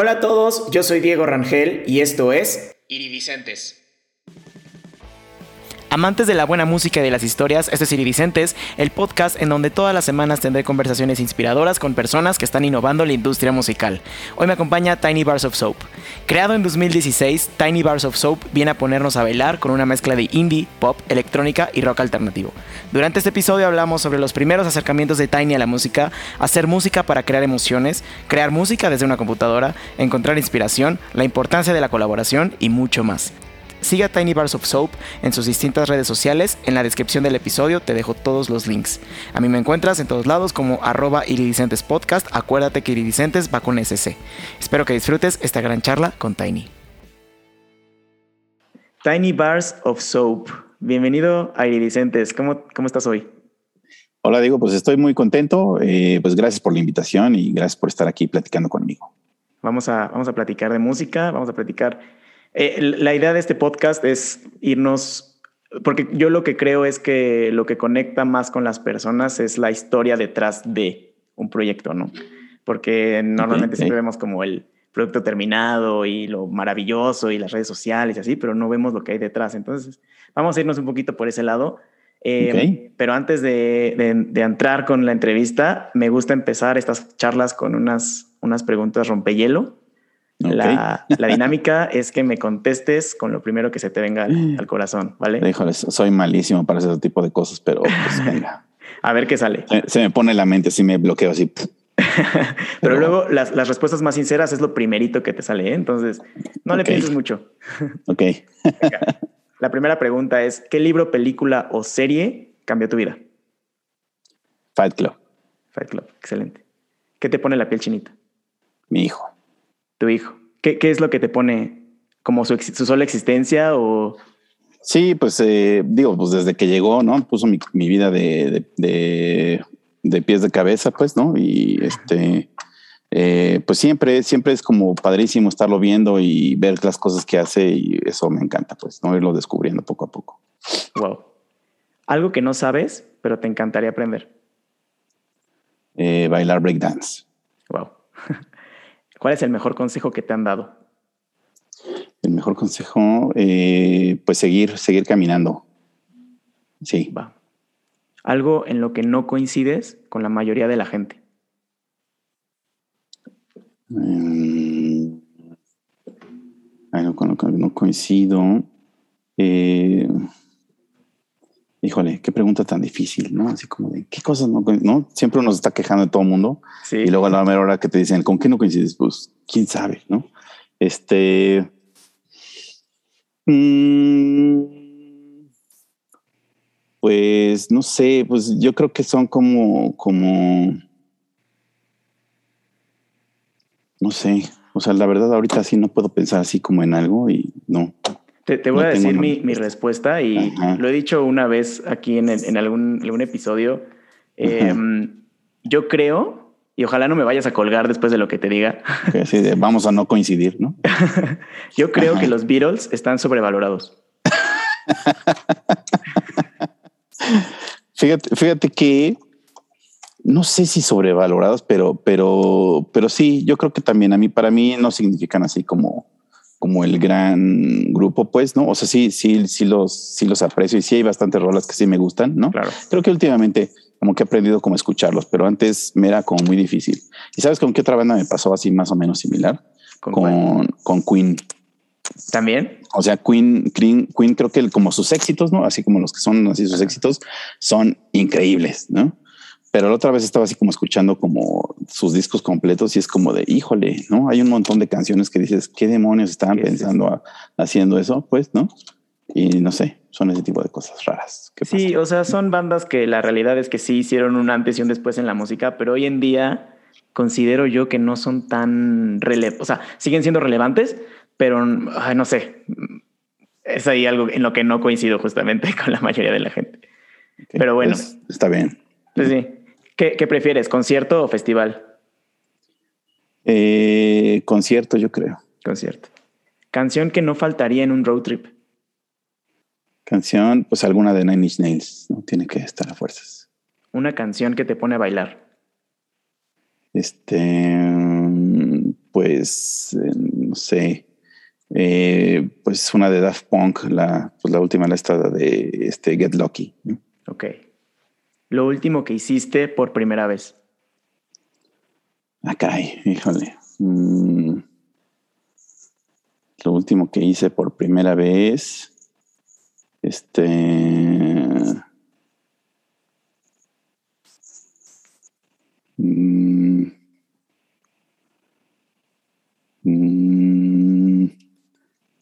Hola a todos, yo soy Diego Rangel y esto es Iridicentes. Amantes de la buena música y de las historias, este es Iridicentes, el podcast en donde todas las semanas tendré conversaciones inspiradoras con personas que están innovando la industria musical. Hoy me acompaña Tiny Bars of Soap. Creado en 2016, Tiny Bars of Soap viene a ponernos a bailar con una mezcla de indie, pop, electrónica y rock alternativo. Durante este episodio hablamos sobre los primeros acercamientos de Tiny a la música, hacer música para crear emociones, crear música desde una computadora, encontrar inspiración, la importancia de la colaboración y mucho más. Siga Tiny Bars of Soap en sus distintas redes sociales. En la descripción del episodio te dejo todos los links. A mí me encuentras en todos lados como arroba iridicentes podcast. Acuérdate que iridicentes va con SC. Espero que disfrutes esta gran charla con Tiny. Tiny Bars of Soap. Bienvenido a Iridicentes. ¿Cómo, cómo estás hoy? Hola, Diego. Pues estoy muy contento. Eh, pues gracias por la invitación y gracias por estar aquí platicando conmigo. Vamos a, vamos a platicar de música, vamos a platicar eh, la idea de este podcast es irnos, porque yo lo que creo es que lo que conecta más con las personas es la historia detrás de un proyecto, ¿no? Porque normalmente siempre vemos como el producto terminado y lo maravilloso y las redes sociales y así, pero no vemos lo que hay detrás. Entonces, vamos a irnos un poquito por ese lado. Eh, pero antes de, entrar con la entrevista, me gusta empezar estas charlas con unas, unas preguntas rompehielo. La, dinámica es que me contestes con lo primero que se te venga al, corazón, ¿vale? Híjole, soy malísimo para ese tipo de cosas, pero pues venga. A ver qué sale. Se, me pone la mente, así me bloqueo así. pero, luego las, respuestas más sinceras es lo primerito que te sale, ¿eh? entonces no le pienses mucho. ok. La primera pregunta es, ¿qué libro, película o serie cambió tu vida? Fight Club. Fight Club, excelente. ¿Qué te pone la piel chinita? Mi hijo tu hijo? ¿Qué, es lo que te pone como su, sola existencia o...? Sí, pues eh, digo, pues desde que llegó, ¿no? Puso mi, vida de, de, pies de cabeza, pues, ¿no? Y este, eh, pues siempre, siempre es como padrísimo estarlo viendo y ver las cosas que hace y eso me encanta, pues, ¿no? Irlo descubriendo poco a poco. Wow. Algo que no sabes, pero te encantaría aprender. Eh, bailar breakdance. Wow. ¿Cuál es el mejor consejo que te han dado? El mejor consejo, eh, pues seguir, seguir caminando. Sí. Va. Algo en lo que no coincides con la mayoría de la gente. Mm, algo con lo que no coincido. Eh, híjole, qué pregunta tan difícil, ¿no? Así como de qué cosas no, no? Siempre uno se está quejando de todo el mundo. Y luego a la mera hora que te dicen, ¿con qué no coincides? Pues quién sabe, ¿no? Este. Mm, pues no sé, pues yo creo que son como, como. No sé. O sea, la verdad, ahorita sí no puedo pensar así como en algo y no. Te, voy a decir mi, respuesta y lo he dicho una vez aquí en, algún, algún, episodio. Em, yo creo, y ojalá no me vayas a colgar después de lo que te diga. vamos a no coincidir, ¿no? yo creo que los Beatles están sobrevalorados. fíjate, fíjate que no sé si sobrevalorados, pero, pero, pero sí, yo creo que también a mí, para mí no significan así como como el gran grupo, pues, ¿no? O sea, sí, sí, sí los, sí los aprecio y sí hay bastantes rolas que sí me gustan, ¿no? Claro. Creo que últimamente como que he aprendido cómo escucharlos, pero antes me era como muy difícil. ¿Y sabes con qué otra banda me pasó así más o menos similar? Con, con, Queen. ¿También? O sea, Queen, Queen, Queen creo que como sus éxitos, ¿no? Así como los que son así sus éxitos, son increíbles, ¿no? Pero la otra vez estaba así como escuchando como sus discos completos y es como de, híjole, ¿no? Hay un montón de canciones que dices, ¿qué demonios estaban pensando haciendo eso? Pues, ¿no? Y no sé, son ese tipo de cosas raras. sí, o sea, son bandas que la realidad es que sí hicieron un antes y un después en la música, pero hoy en día considero yo que no son tan relevantes, o sea, siguen siendo relevantes, pero no sé, es ahí algo en lo que no coincido justamente con la mayoría de la gente. pero bueno. Pues, está bien. Pues sí. ¿Qué, prefieres, concierto o festival? Eh, concierto, yo creo. Concierto. Canción que no faltaría en un road trip. Canción, pues alguna de Nine Inch Nails, ¿no? Tiene que estar a fuerzas. Una canción que te pone a bailar. Este, pues eh, no sé, eh, pues una de Daft Punk, la, pues la última, la esta de este, Get Lucky. Ok. Lo último que hiciste por primera vez. Ah, caray, híjole. Mm. lo último que hice por primera vez, este... Mm, mm,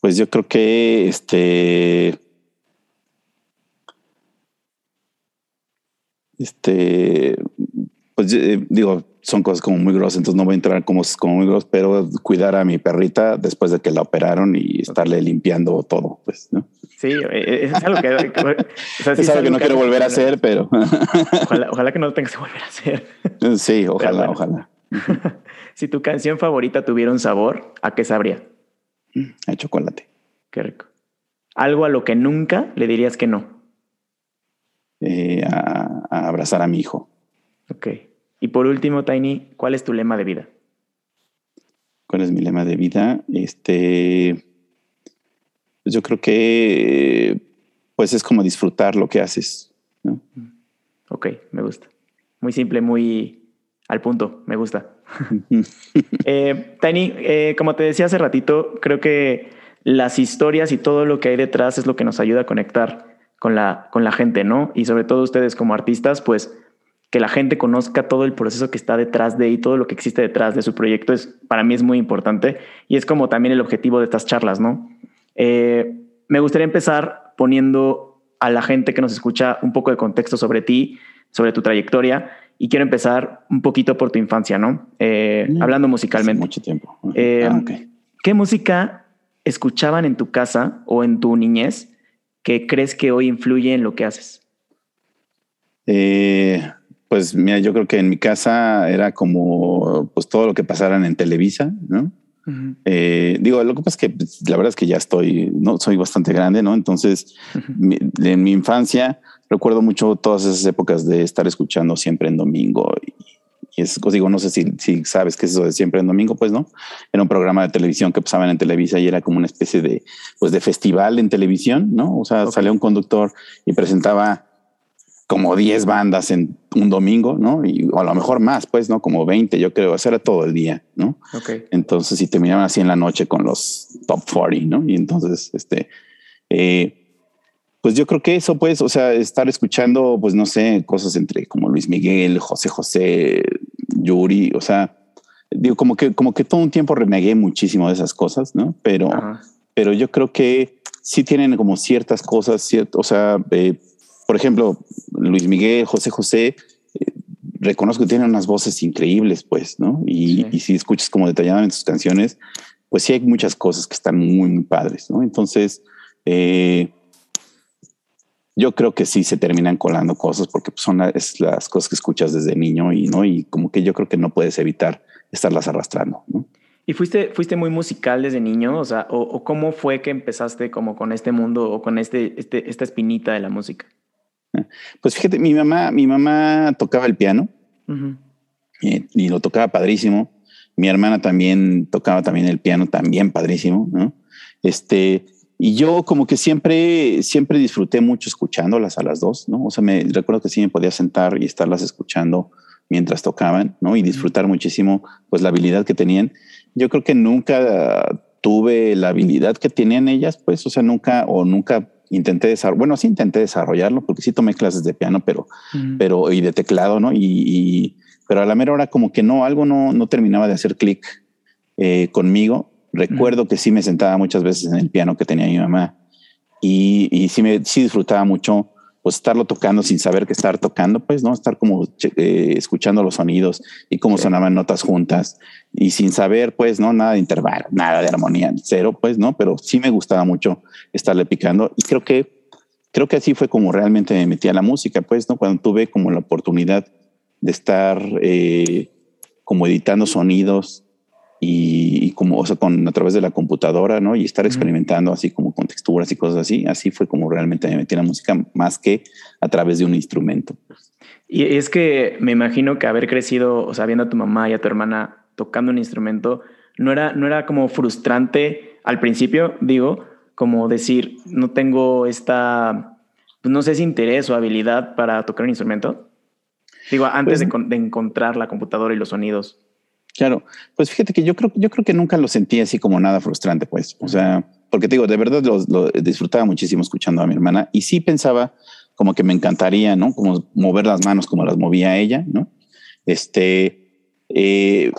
pues yo creo que este este pues eh, digo son cosas como muy grosas, entonces no voy a entrar como, como muy grosas, pero cuidar a mi perrita después de que la operaron y estarle limpiando todo, pues, ¿no? Sí, eh, eh, es algo que, es, algo que no quiero volver a hacer, pero ojalá, que no lo tengas que volver a hacer. Sí, ojalá, ojalá. si tu canción favorita tuviera un sabor, ¿a qué sabría? A chocolate. Qué rico. Algo a lo que nunca le dirías que no. Eh, a, a abrazar a mi hijo. Ok. Y por último, Tiny, ¿cuál es tu lema de vida? ¿Cuál es mi lema de vida? Este, pues yo creo que pues es como disfrutar lo que haces. ¿no? Ok, me gusta. Muy simple, muy al punto, me gusta. eh, Tiny, eh, como te decía hace ratito, creo que las historias y todo lo que hay detrás es lo que nos ayuda a conectar con la, con la gente, ¿no? Y sobre todo ustedes como artistas, pues que la gente conozca todo el proceso que está detrás de y todo lo que existe detrás de su proyecto es para mí es muy importante y es como también el objetivo de estas charlas, ¿no? Eh, me gustaría empezar poniendo a la gente que nos escucha un poco de contexto sobre ti, sobre tu trayectoria y quiero empezar un poquito por tu infancia, ¿no? Eh, mm, hablando musicalmente. Mucho tiempo. Eh, ah, ¿Qué música escuchaban en tu casa o en tu niñez que crees que hoy influye en lo que haces? Eh, pues mira, yo creo que en mi casa era como pues todo lo que pasaran en Televisa, ¿no? Eh, digo, lo que pasa es que pues, la verdad es que ya estoy, no soy bastante grande, ¿no? Entonces, en mi infancia recuerdo mucho todas esas épocas de estar escuchando siempre en domingo y, es, digo, no sé si, si, sabes qué es eso de siempre en domingo, pues no. Era un programa de televisión que pasaban en Televisa y era como una especie de, pues de festival en televisión, ¿no? O sea, salía un conductor y presentaba como 10 bandas en un domingo, ¿no? Y o a lo mejor más, pues, ¿no? Como 20, yo creo, eso era todo el día, ¿no? Ok. Entonces, si terminaban así en la noche con los top 40, ¿no? Y entonces, este, eh, pues yo creo que eso, pues, o sea, estar escuchando, pues, no sé, cosas entre como Luis Miguel, José José, Yuri, o sea, digo, como que, como que todo un tiempo renegué muchísimo de esas cosas, ¿no? Pero, pero yo creo que sí tienen como ciertas cosas, cierto, o sea, eh, por ejemplo, Luis Miguel, José José, eh, reconozco que tienen unas voces increíbles, pues, ¿no? Y, si escuchas como detalladamente sus canciones, pues sí hay muchas cosas que están muy, muy padres, ¿no? Entonces, eh, yo creo que sí se terminan colando cosas porque pues, son las, las, cosas que escuchas desde niño y no y como que yo creo que no puedes evitar estarlas arrastrando. ¿no? ¿Y fuiste, fuiste muy musical desde niño? O sea, o, cómo fue que empezaste como con este mundo o con este, este, esta espinita de la música? Pues fíjate, mi mamá, mi mamá tocaba el piano eh, y, lo tocaba padrísimo. Mi hermana también tocaba también el piano, también padrísimo, ¿no? Este, y yo como que siempre, siempre disfruté mucho escuchándolas a las dos, ¿no? O sea, me recuerdo que sí me podía sentar y estarlas escuchando mientras tocaban, ¿no? Y disfrutar muchísimo, pues, la habilidad que tenían. Yo creo que nunca tuve la habilidad que tenían ellas, pues, o sea, nunca o nunca intenté desarrollar, bueno, sí intenté desarrollarlo porque sí tomé clases de piano, pero, pero, y de teclado, ¿no? Y, pero a la mera hora como que no, algo no, no terminaba de hacer clic eh, conmigo. Recuerdo que sí me sentaba muchas veces en el piano que tenía mi mamá y, y sí, me, sí disfrutaba mucho pues estarlo tocando sin saber que estar tocando, pues no estar como eh, escuchando los sonidos y cómo sonaban notas juntas y sin saber, pues no nada de intervalo, nada de armonía, cero, pues no, pero sí me gustaba mucho estarle picando y creo que creo que así fue como realmente me metí a la música, pues no cuando tuve como la oportunidad de estar eh, como editando sonidos y, como, o sea, con, a través de la computadora, ¿no? Y estar experimentando así como con texturas y cosas así. Así fue como realmente me metí en la música más que a través de un instrumento. Y es que me imagino que haber crecido, o sea, viendo a tu mamá y a tu hermana tocando un instrumento, no era, no era como frustrante al principio, digo, como decir, no tengo esta, pues no sé si interés o habilidad para tocar un instrumento. Digo, antes pues de, encontrar la computadora y los sonidos. Claro, pues fíjate que yo creo, yo creo que nunca lo sentí así como nada frustrante, pues. O sea, porque te digo, de verdad lo, disfrutaba muchísimo escuchando a mi hermana y sí pensaba como que me encantaría, ¿no? Como mover las manos como las movía ella, ¿no? Este, eh,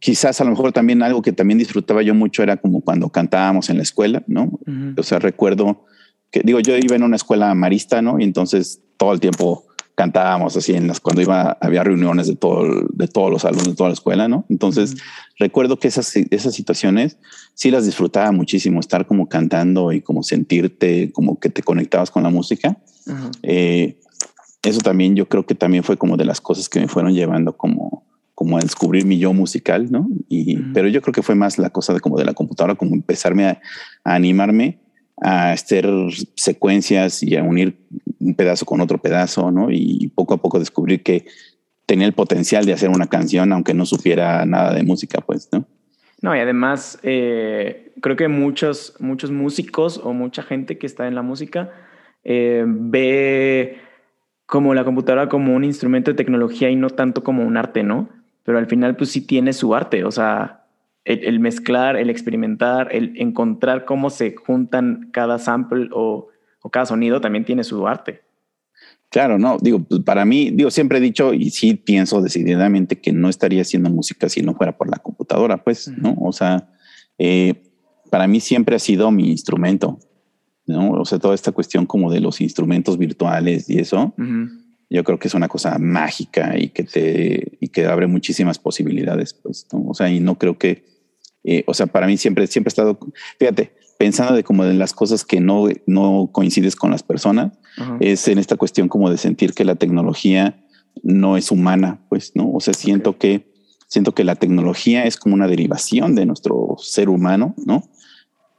quizás a lo mejor también algo que también disfrutaba yo mucho era como cuando cantábamos en la escuela, ¿no? O sea, recuerdo que digo, yo iba en una escuela marista, ¿no? Y entonces todo el tiempo cantábamos así en las cuando iba había reuniones de todo de todos los alumnos de toda la escuela, ¿no? Entonces recuerdo que esas esas situaciones sí las disfrutaba muchísimo, estar como cantando y como sentirte como que te conectabas con la música. Eh, eso también yo creo que también fue como de las cosas que me fueron llevando como como a descubrir mi yo musical, ¿no? Y, Pero yo creo que fue más la cosa de como de la computadora, como empezarme a, animarme a hacer secuencias y a unir un pedazo con otro pedazo, ¿no? Y poco a poco descubrir que tenía el potencial de hacer una canción, aunque no supiera nada de música, pues, ¿no? No, y además eh, creo que muchos, muchos músicos o mucha gente que está en la música eh, ve como la computadora como un instrumento de tecnología y no tanto como un arte, ¿no? pero al final pues sí tiene su arte, o sea, el, mezclar, el experimentar, el encontrar cómo se juntan cada sample o, cada sonido también tiene su arte. Claro, no, digo, pues para mí, digo, siempre he dicho y sí pienso decididamente que no estaría haciendo música si no fuera por la computadora, pues, ¿no? O sea, eh, para mí siempre ha sido mi instrumento, ¿no? O sea, toda esta cuestión como de los instrumentos virtuales y eso, yo creo que es una cosa mágica y que te y que abre muchísimas posibilidades, pues, o sea, y no creo que, eh, o sea, para mí siempre, siempre he estado, fíjate, pensando de como de las cosas que no, no coincides con las personas, es en esta cuestión como de sentir que la tecnología no es humana, pues, ¿no? O sea, siento que, siento que la tecnología es como una derivación de nuestro ser humano, ¿no?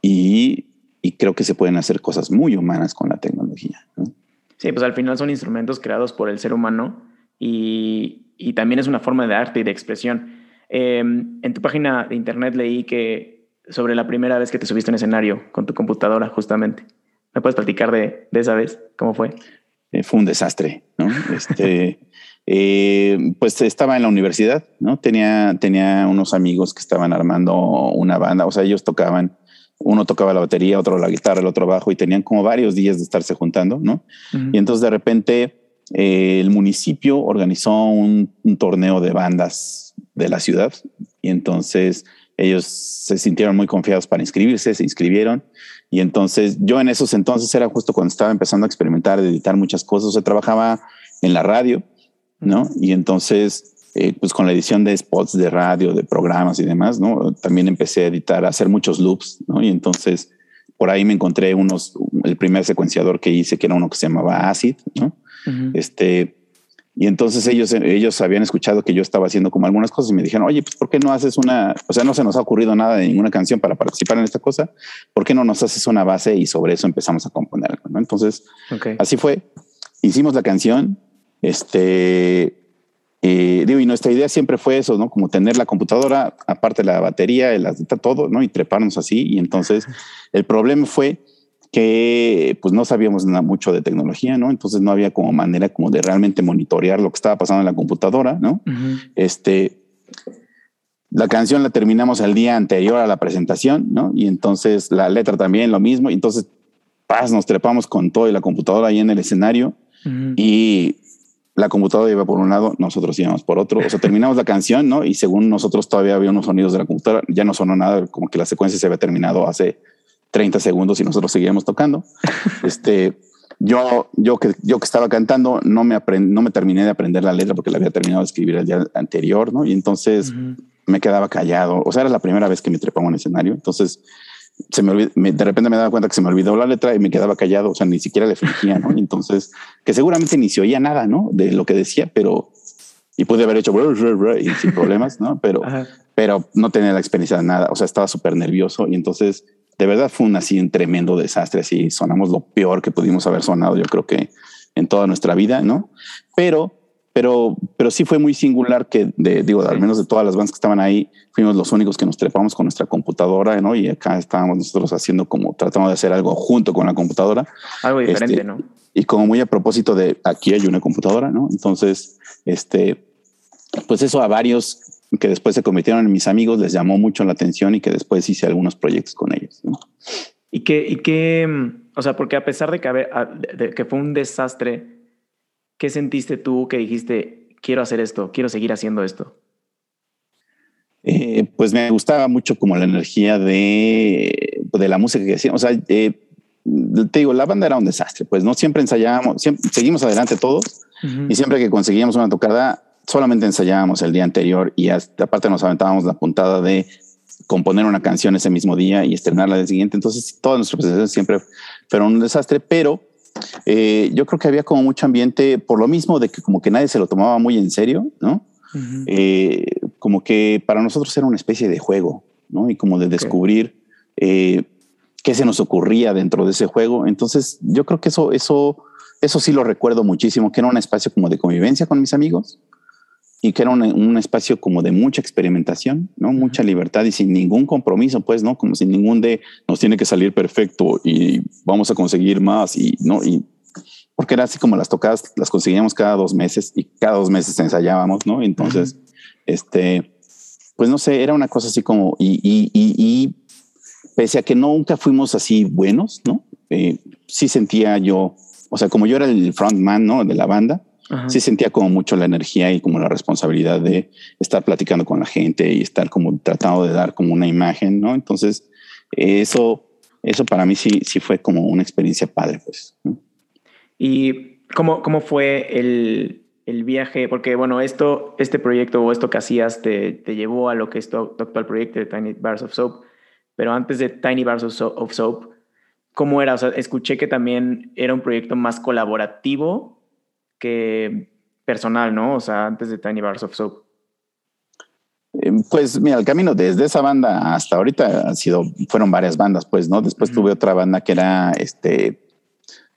Y, y creo que se pueden hacer cosas muy humanas con la tecnología, ¿no? Sí, pues al final son instrumentos creados por el ser humano y, y también es una forma de arte y de expresión. Em, en tu página de internet leí que sobre la primera vez que te subiste en escenario con tu computadora, justamente. ¿Me puedes platicar de, de esa vez? ¿Cómo fue? Eh, fue un desastre, ¿no? Este, eh, pues estaba en la universidad, ¿no? Tenía, tenía unos amigos que estaban armando una banda, o sea, ellos tocaban uno tocaba la batería, otro la guitarra, el otro bajo y tenían como varios días de estarse juntando, ¿no? Y entonces de repente eh, el municipio organizó un, torneo de bandas de la ciudad y entonces ellos se sintieron muy confiados para inscribirse, se inscribieron y entonces yo en esos entonces era justo cuando estaba empezando a experimentar, editar muchas cosas, o trabajaba en la radio, ¿no? Y entonces eh, pues con la edición de spots de radio, de programas y demás, ¿no? También empecé a editar, a hacer muchos loops, ¿no? Y entonces por ahí me encontré unos, el primer secuenciador que hice, que era uno que se llamaba Acid, ¿no? Este, y entonces ellos, ellos habían escuchado que yo estaba haciendo como algunas cosas y me dijeron, oye, pues ¿por qué no haces una, o sea, no se nos ha ocurrido nada de ninguna canción para participar en esta cosa? ¿Por qué no nos haces una base y sobre eso empezamos a componer? ¿no? Entonces, así fue. Hicimos la canción, este, eh, digo, y nuestra idea siempre fue eso, ¿no? Como tener la computadora, aparte la batería, el, todo, ¿no? Y treparnos así. Y entonces el problema fue que pues no sabíamos nada mucho de tecnología, ¿no? Entonces no había como manera como de realmente monitorear lo que estaba pasando en la computadora, ¿no? Este, la canción la terminamos el día anterior a la presentación, ¿no? Y entonces la letra también lo mismo. Y entonces, paz, nos trepamos con todo y la computadora ahí en el escenario. Y la computadora iba por un lado, nosotros íbamos por otro. O sea, terminamos la canción, ¿no? Y según nosotros todavía había unos sonidos de la computadora, ya no sonó nada, como que la secuencia se había terminado hace 30 segundos y nosotros seguíamos tocando. este, yo, yo que yo que estaba cantando, no me no me terminé de aprender la letra porque la había terminado de escribir el día anterior, ¿no? Y entonces me quedaba callado. O sea, era la primera vez que me trepaba en escenario. Entonces se me, olvidó, de repente me daba cuenta que se me olvidó la letra y me quedaba callado, o sea, ni siquiera le fingía, ¿no? Entonces, que seguramente ni se oía nada, ¿no? De lo que decía, pero, y pude haber hecho y sin problemas, ¿no? Pero, pero no tenía la experiencia de nada, o sea, estaba súper nervioso y entonces, de verdad fue un así un tremendo desastre, así sonamos lo peor que pudimos haber sonado, yo creo que en toda nuestra vida, ¿no? Pero pero, pero sí fue muy singular que, de, digo, al menos de todas las bandas que estaban ahí, fuimos los únicos que nos trepamos con nuestra computadora, ¿no? Y acá estábamos nosotros haciendo como, tratando de hacer algo junto con la computadora. Algo diferente, este, ¿no? Y como muy a propósito de aquí hay una computadora, ¿no? Entonces, este, pues eso a varios que después se convirtieron en mis amigos les llamó mucho la atención y que después hice algunos proyectos con ellos. ¿no? Y que, y que, o sea, porque a pesar de que, de que fue un desastre, ¿qué sentiste tú que dijiste, quiero hacer esto, quiero seguir haciendo esto? Eh, pues me gustaba mucho como la energía de, de la música que hacíamos. O sea, eh, te digo, la banda era un desastre, pues no siempre ensayábamos, siempre, seguimos adelante todos y siempre que conseguíamos una tocada, solamente ensayábamos el día anterior y hasta, aparte nos aventábamos la puntada de componer una canción ese mismo día y estrenarla el siguiente. Entonces, todas nuestras presentaciones siempre fueron un desastre, pero eh, yo creo que había como mucho ambiente por lo mismo de que como que nadie se lo tomaba muy en serio, ¿no? Eh, como que para nosotros era una especie de juego, ¿no? Y como de descubrir eh, qué se nos ocurría dentro de ese juego. Entonces, yo creo que eso, eso, eso sí lo recuerdo muchísimo, que era un espacio como de convivencia con mis amigos y que era un, espacio como de mucha experimentación, ¿no? Mucha libertad y sin ningún compromiso, pues, ¿no? Como sin ningún de nos tiene que salir perfecto y vamos a conseguir más y, ¿no? Y porque era así como las tocadas las conseguíamos cada dos meses y cada dos meses ensayábamos, ¿no? Entonces, este, pues no sé, era una cosa así como, y, y, y, pese a que nunca fuimos así buenos, ¿no? Eh, sí sentía yo, o sea, como yo era el frontman, ¿no? De la banda, sí sentía como mucho la energía y como la responsabilidad de estar platicando con la gente y estar como tratando de dar como una imagen, ¿no? Entonces, eso, eso para mí sí, sí fue como una experiencia padre, pues. ¿Y cómo, cómo fue el, el, viaje? Porque, bueno, esto, este proyecto o esto que hacías te, te llevó a lo que es tu, actual proyecto de Tiny Bars of Soap, pero antes de Tiny Bars of Soap, of Soap ¿cómo era? O sea, escuché que también era un proyecto más colaborativo que personal, ¿no? O sea, antes de Tiny Bars of Soap. Eh, pues mira, el camino desde esa banda hasta ahorita ha sido, fueron varias bandas, pues, ¿no? Después tuve otra banda que era este,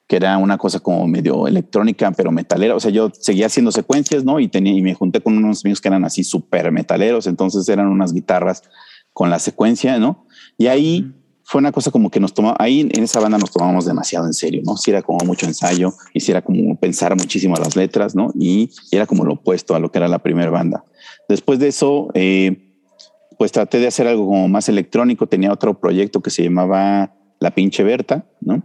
que era una cosa como medio electrónica, pero metalera. O sea, yo seguía haciendo secuencias, ¿no? Y tenía, y me junté con unos amigos que eran así súper metaleros. Entonces eran unas guitarras con la secuencia, ¿no? Y ahí fue una cosa como que nos tomaba, ahí en esa banda nos tomamos demasiado en serio, ¿no? Si era como mucho ensayo, y si era como pensar muchísimo las letras, ¿no? Y era como lo opuesto a lo que era la primera banda. Después de eso, eh, pues traté de hacer algo como más electrónico, tenía otro proyecto que se llamaba La Pinche Berta, ¿no?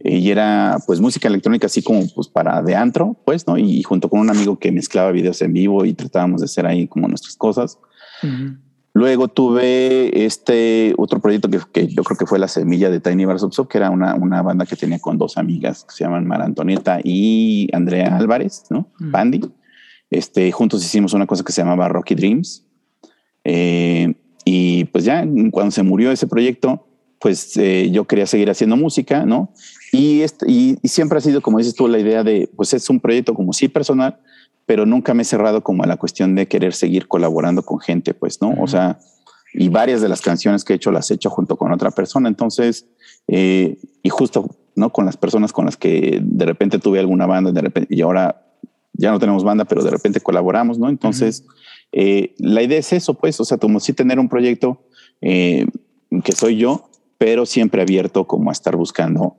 Y era pues música electrónica así como pues para de antro, pues, ¿no? Y junto con un amigo que mezclaba videos en vivo y tratábamos de hacer ahí como nuestras cosas. Luego tuve este otro proyecto que, yo creo que fue la semilla de Tiny Bars of que era una, una, banda que tenía con dos amigas que se llaman Mara Antonieta y Andrea Álvarez, ¿no? Bandy. Este, juntos hicimos una cosa que se llamaba Rocky Dreams. Eh, y pues ya cuando se murió ese proyecto, pues eh, yo quería seguir haciendo música, ¿no? Y, este, y, y, siempre ha sido, como dices tú, la idea de, pues es un proyecto como sí personal, pero nunca me he cerrado como a la cuestión de querer seguir colaborando con gente, pues, ¿no? O sea, y varias de las canciones que he hecho las he hecho junto con otra persona. Entonces, eh, y justo, ¿no? Con las personas con las que de repente tuve alguna banda de repente, y ahora ya no tenemos banda, pero de repente colaboramos, ¿no? Entonces, eh, la idea es eso, pues, o sea, como si tener un proyecto eh, que soy yo, pero siempre abierto como a estar buscando,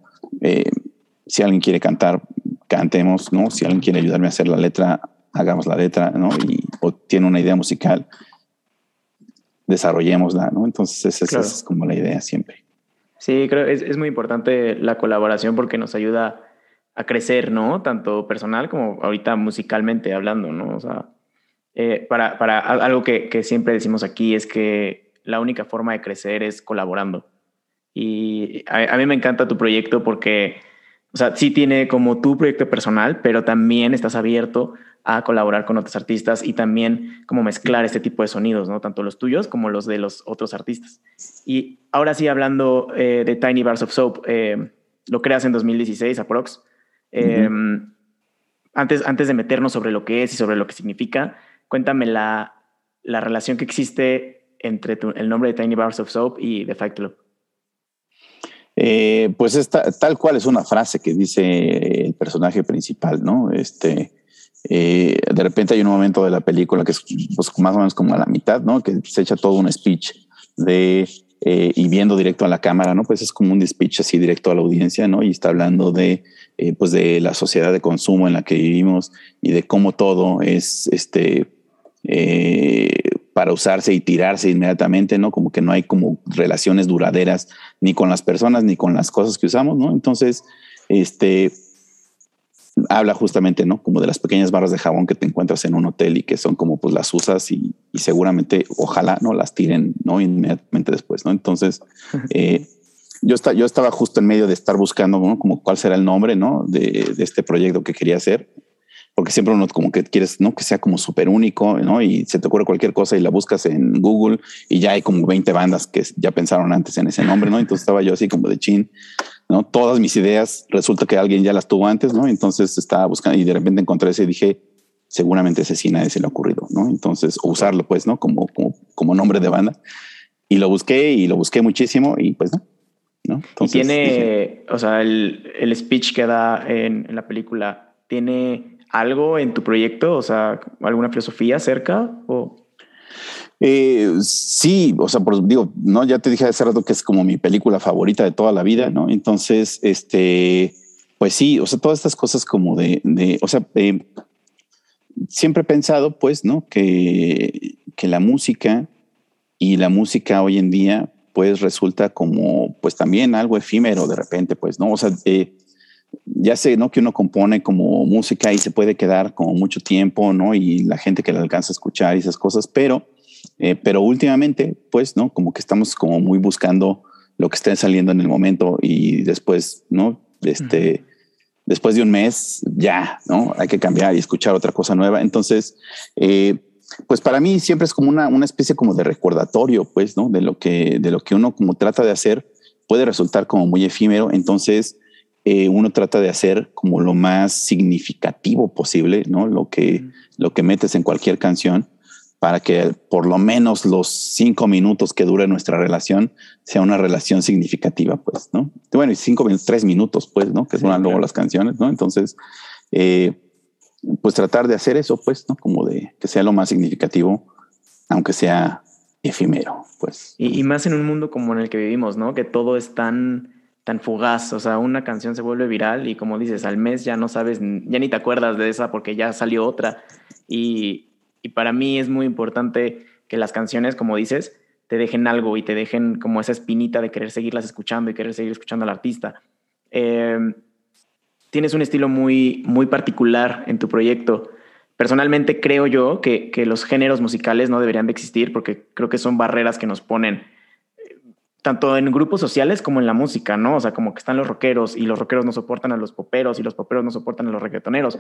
si alguien quiere cantar, cantemos, ¿no? Si alguien quiere ayudarme a hacer la letra, hagamos la letra, ¿no? Y, o tiene una idea musical, desarrollémosla, ¿no? Entonces esa, es como la idea siempre. Sí, creo que es, es muy importante la colaboración porque nos ayuda a crecer, ¿no? Tanto personal como ahorita musicalmente hablando, ¿no? O sea, eh, para, para, algo que, que, siempre decimos aquí es que la única forma de crecer es colaborando. Y a, a, mí me encanta tu proyecto porque, o sea, sí tiene como tu proyecto personal, pero también estás abierto a colaborar con otros artistas y también como mezclar este tipo de sonidos, ¿no? Tanto los tuyos como los de los otros artistas. Y ahora sí, hablando eh, de Tiny Bars of Soap, eh, lo creas en 2016, aprox. Eh, antes, antes de meternos sobre lo que es y sobre lo que significa, cuéntame la, la relación que existe entre el nombre de Tiny Bars of Soap y The Fight Club. pues esta, tal cual es una frase que dice el personaje principal, ¿no? Este, eh, de repente hay un momento de la película que es pues, más o menos como a la mitad, ¿no? Que se echa todo un speech de eh, y viendo directo a la cámara, ¿no? Pues es como un speech así directo a la audiencia, ¿no? Y está hablando de, eh, pues de la sociedad de consumo en la que vivimos y de cómo todo es, este, para usarse y tirarse inmediatamente, ¿no? Como que no hay como relaciones duraderas ni con las personas ni con las cosas que usamos, ¿no? Entonces, este, habla justamente, ¿no? Como de las pequeñas barras de jabón que te encuentras en un hotel y que son como pues las usas y, seguramente ojalá no las tiren, ¿no? Inmediatamente después, ¿no? Entonces, eh, yo, está, yo estaba justo en medio de estar buscando, ¿no? Como cuál será el nombre, ¿no? De, de este proyecto que quería hacer porque siempre uno como que quieres, ¿no? Que sea como súper único, ¿no? Y se te ocurre cualquier cosa y la buscas en Google y ya hay como 20 bandas que ya pensaron antes en ese nombre, ¿no? Entonces estaba yo así como de chin, ¿no? Todas mis ideas, resulta que alguien ya las tuvo antes, ¿no? Entonces estaba buscando y de repente encontré ese y dije, seguramente ese sí nadie se le ha ocurrido, ¿no? Entonces, usarlo pues, ¿no? Como, como, como nombre de banda. Y lo busqué y lo busqué muchísimo y pues no. ¿no? y tiene, o sea, el, el, speech que da en, en la película, tiene algo en tu proyecto? O sea, alguna filosofía cerca o... Eh, sí, o sea, por, digo, no, ya te dije hace rato que es como mi película favorita de toda la vida, ¿no? Entonces, este, pues sí, o sea, todas estas cosas como de, de o sea, eh, siempre he pensado, pues, ¿no? Que, que la música y la música hoy en día, pues resulta como, pues también algo efímero de repente, pues, ¿no? O sea, eh, ya sé, ¿no? Que uno compone como música y se puede quedar como mucho tiempo, ¿no? Y la gente que le alcanza a escuchar y esas cosas, pero, eh, pero últimamente, pues, ¿no? Como que estamos como muy buscando lo que esté saliendo en el momento y después, ¿no? Este, después de un mes, ya, ¿no? Hay que cambiar y escuchar otra cosa nueva. Entonces, eh, pues para mí siempre es como una, una especie como de recordatorio, pues, ¿no? De lo que, de lo que uno como trata de hacer puede resultar como muy efímero. Entonces, eh, uno trata de hacer como lo más significativo posible, ¿no? Lo que, lo que metes en cualquier canción para que por lo menos los cinco minutos que dure nuestra relación sea una relación significativa, pues, ¿no? Bueno, y cinco tres minutos, pues, ¿no? Que duran luego las canciones, ¿no? Entonces, eh, pues tratar de hacer eso, pues, ¿no? Como de que sea lo más significativo, aunque sea efímero, pues. Y, y más en un mundo como en el que vivimos, ¿no? Que todo es tan tan fugaz, o sea, una canción se vuelve viral y como dices, al mes ya no sabes, ya ni te acuerdas de esa porque ya salió otra. Y, y para mí es muy importante que las canciones, como dices, te dejen algo y te dejen como esa espinita de querer seguirlas escuchando y querer seguir escuchando al artista. Em, tienes un estilo muy, muy particular en tu proyecto. Personalmente creo yo que, que, los géneros musicales no deberían de existir porque creo que son barreras que nos ponen tanto en grupos sociales como en la música, ¿no? O sea, como que están los rockeros y los rockeros no soportan a los poperos y los poperos no soportan a los reggaetoneros.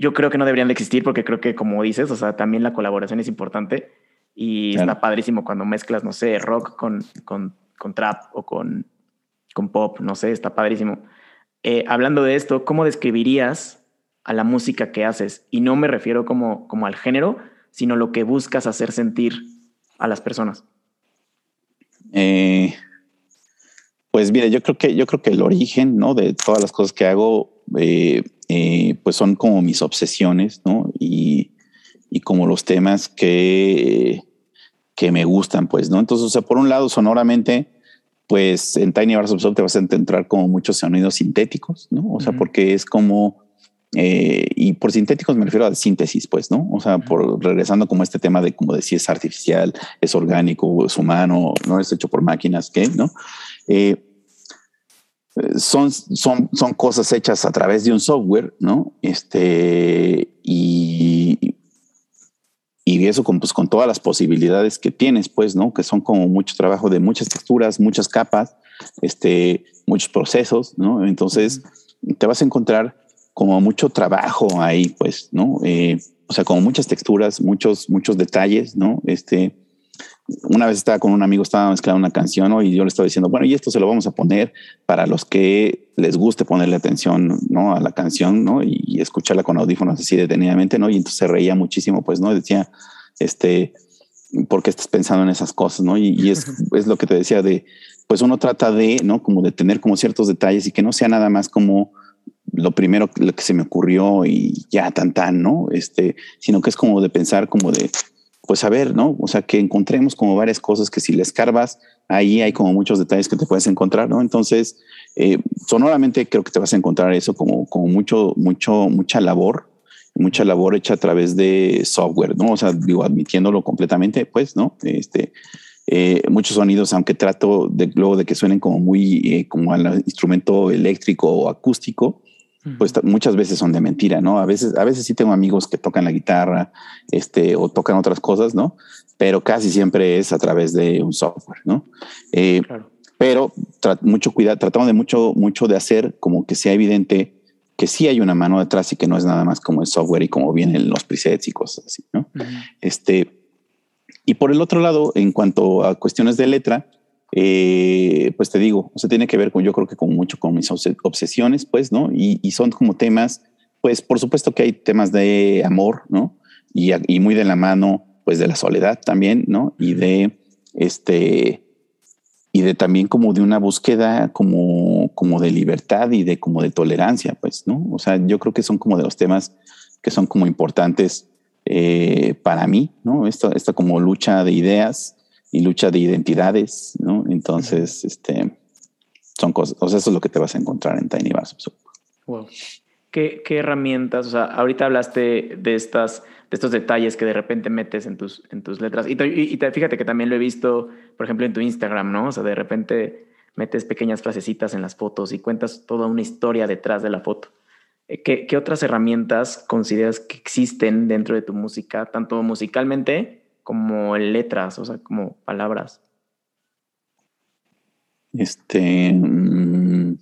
Yo creo que no deberían de existir porque creo que, como dices, o sea, también la colaboración es importante y está padrísimo cuando mezclas, no sé, rock con, con, con trap o con, con pop, no sé, está padrísimo. Eh, hablando de esto, ¿cómo describirías a la música que haces? Y no me refiero como, como al género, sino lo que buscas hacer sentir a las personas. Eh, pues mira, yo creo que yo creo que el origen, ¿no? De todas las cosas que hago, eh, eh, pues son como mis obsesiones, ¿no? Y, y como los temas que, que me gustan, pues, ¿no? Entonces, o sea, por un lado, sonoramente, pues en Tiny Bars of Sound te vas a encontrar como muchos sonidos sintéticos, ¿no? O sea, porque es como eh, y por sintéticos me refiero a síntesis, pues, ¿no? O sea, por regresando como este tema de como de si es artificial, es orgánico, es humano, no es hecho por máquinas, ¿qué? ¿No? Eh, son, son, son cosas hechas a través de un software, ¿no? Este, y, y eso con, pues, con todas las posibilidades que tienes, pues, ¿no? Que son como mucho trabajo de muchas texturas, muchas capas, este, muchos procesos, ¿no? Entonces, te vas a encontrar como mucho trabajo ahí, pues, ¿no? Eh, o sea, como muchas texturas, muchos, muchos detalles, ¿no? Este, una vez estaba con un amigo, estaba mezclando una canción ¿no? y yo le estaba diciendo, bueno, y esto se lo vamos a poner para los que les guste ponerle atención, ¿no? A la canción, ¿no? Y, escucharla con audífonos así detenidamente, ¿no? Y entonces se reía muchísimo, pues, ¿no? Decía, este, ¿por qué estás pensando en esas cosas, ¿no? Y, y es, es lo que te decía de, pues uno trata de, ¿no? Como de tener como ciertos detalles y que no sea nada más como lo primero que se me ocurrió y ya tan tan, ¿no? Este, sino que es como de pensar como de, pues a ver, ¿no? O sea, que encontremos como varias cosas que si le escarbas, ahí hay como muchos detalles que te puedes encontrar, ¿no? Entonces, eh, sonoramente creo que te vas a encontrar eso como, como mucho, mucho, mucha labor, mucha labor hecha a través de software, ¿no? O sea, digo, admitiéndolo completamente, pues, ¿no? Este, eh, muchos sonidos, aunque trato de, luego de que suenen como muy, eh, como al instrumento eléctrico o acústico, pues muchas veces son de mentira, ¿no? A veces, a veces sí tengo amigos que tocan la guitarra, este, o tocan otras cosas, ¿no? Pero casi siempre es a través de un software, ¿no? Eh, pero mucho cuidado, tratamos de mucho, mucho de hacer como que sea evidente que sí hay una mano detrás y que no es nada más como el software y como vienen los presets y cosas así, ¿no? Este, y por el otro lado, en cuanto a cuestiones de letra, eh, pues te digo, o sea, tiene que ver con, yo creo que con mucho con mis obsesiones, pues, ¿no? Y, son como temas, pues, por supuesto que hay temas de amor, ¿no? Y, y, muy de la mano, pues, de la soledad también, ¿no? Y de, este, y de también como de una búsqueda como, como de libertad y de como de tolerancia, pues, ¿no? O sea, yo creo que son como de los temas que son como importantes eh, para mí, ¿no? Esta, esta como lucha de ideas y lucha de identidades, ¿no? Entonces, este, son cosas, o sea, eso es lo que te vas a encontrar en Tiny Bars. Wow. ¿Qué, ¿Qué, herramientas? O sea, ahorita hablaste de estas, de estos detalles que de repente metes en tus, en tus letras. Y, y, fíjate que también lo he visto, por ejemplo, en tu Instagram, ¿no? O sea, de repente metes pequeñas frasecitas en las fotos y cuentas toda una historia detrás de la foto. Eh, ¿Qué, ¿Qué, otras herramientas consideras que existen dentro de tu música, tanto musicalmente como letras, o sea, como palabras. Este. Mm,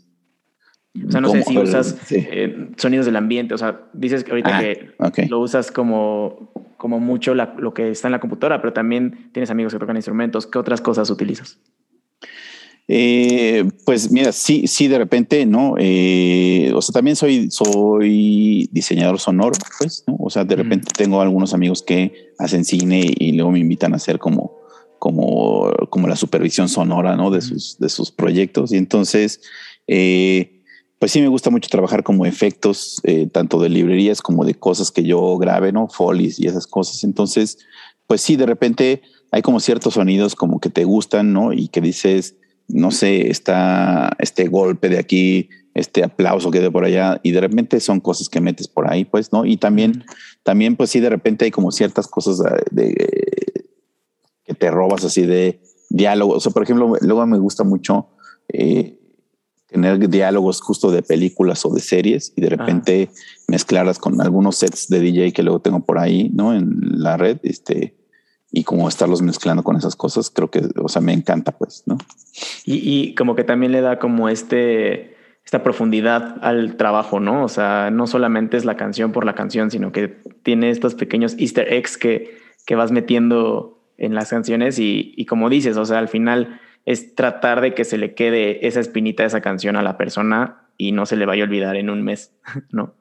o sea, no sé si usas eh, sonidos del ambiente. O sea, dices que ahorita ah, que lo usas como, como mucho lo que está en la computadora, pero también tienes amigos que tocan instrumentos. ¿Qué otras cosas utilizas? Eh, pues mira, sí, sí, de repente, ¿no? Eh, o sea, también soy, soy diseñador sonoro, pues, ¿no? O sea, de repente tengo algunos amigos que hacen cine y luego me invitan a hacer como, como, como la supervisión sonora ¿no? de, sus, de sus proyectos. Y entonces, eh, pues sí me gusta mucho trabajar como efectos, eh, tanto de librerías como de cosas que yo grabe, ¿no? Folies y esas cosas. Entonces, pues sí, de repente hay como ciertos sonidos como que te gustan, ¿no? Y que dices, no sé, está este golpe de aquí, este aplauso que de por allá, y de repente son cosas que metes por ahí, pues, ¿no? Y también también pues sí, de repente hay como ciertas cosas de, que te robas así de diálogos. O sea, por ejemplo, luego me gusta mucho eh, tener diálogos justo de películas o de series y de repente mezclarlas con algunos sets de DJ que luego tengo por ahí, ¿no? En la red, este, y como estarlos mezclando con esas cosas, creo que, o sea, me encanta, pues, ¿no? Y, y como que también le da como este esta profundidad al trabajo, ¿no? O sea, no solamente es la canción por la canción, sino que tiene estos pequeños easter eggs que, que vas metiendo en las canciones y, y, como dices, o sea, al final es tratar de que se le quede esa espinita de esa canción a la persona y no se le vaya a olvidar en un mes, ¿no?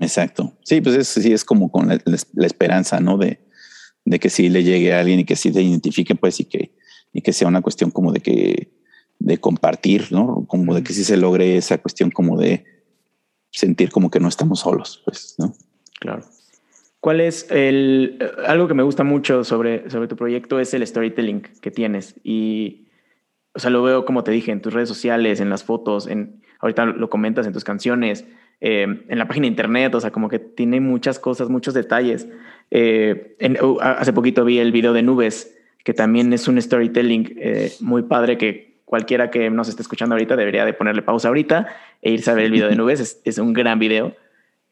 Exacto. Sí, pues es, sí, es como con la, la esperanza, ¿no? De, de que sí le llegue a alguien y que sí te identifique, pues, y que, y que sea una cuestión como de que de compartir, ¿no? Como de que sí se logre esa cuestión como de sentir como que no estamos solos, pues, ¿no? Claro. ¿Cuál es el algo que me gusta mucho sobre, sobre tu proyecto es el storytelling que tienes y o sea, lo veo como te dije en tus redes sociales, en las fotos, en ahorita lo comentas en tus canciones, eh, en la página de internet, o sea, como que tiene muchas cosas, muchos detalles. Eh, uh, hace poquito vi el video de Nubes, que también es un storytelling eh, muy padre que cualquiera que nos esté escuchando ahorita debería de ponerle pausa ahorita e irse a ver el video de nubes. Es, un gran video.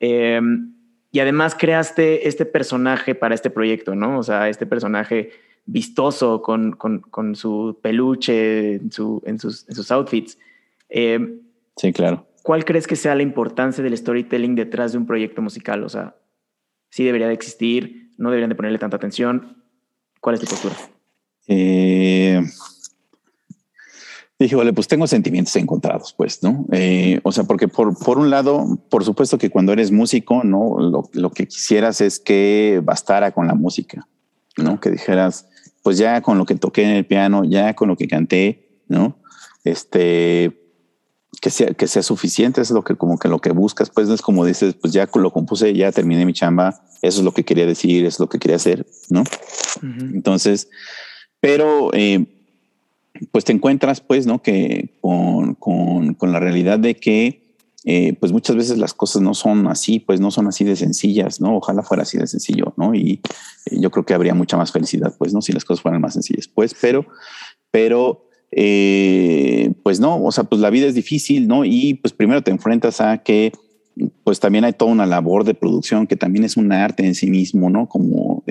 Em, y además creaste este personaje para este proyecto, ¿no? O sea, este personaje vistoso con, con, su peluche, en, su, en, sus, en sus, outfits. Em, sí, claro. ¿Cuál crees que sea la importancia del storytelling detrás de un proyecto musical? O sea, sí debería de existir, no deberían de ponerle tanta atención. ¿Cuál es tu postura? Eh, dije, vale, pues tengo sentimientos encontrados, pues, ¿no? Eh, o sea, porque por, por un lado, por supuesto que cuando eres músico, ¿no? Lo, lo, que quisieras es que bastara con la música, ¿no? Que dijeras, pues ya con lo que toqué en el piano, ya con lo que canté, ¿no? Este, que sea, que sea suficiente, es lo que como que lo que buscas, pues no es como dices, pues ya lo compuse, ya terminé mi chamba, eso es lo que quería decir, es lo que quería hacer, ¿no? Entonces, pero eh, pues te encuentras, pues, ¿no? Que con, con, con la realidad de que eh, pues muchas veces las cosas no son así, pues no son así de sencillas, ¿no? Ojalá fuera así de sencillo, ¿no? Y eh, yo creo que habría mucha más felicidad, pues, ¿no? Si las cosas fueran más sencillas, pues, pero, pero, eh, pues no, o sea, pues la vida es difícil, ¿no? Y pues primero te enfrentas a que, pues también hay toda una labor de producción que también es un arte en sí mismo, ¿no? Como,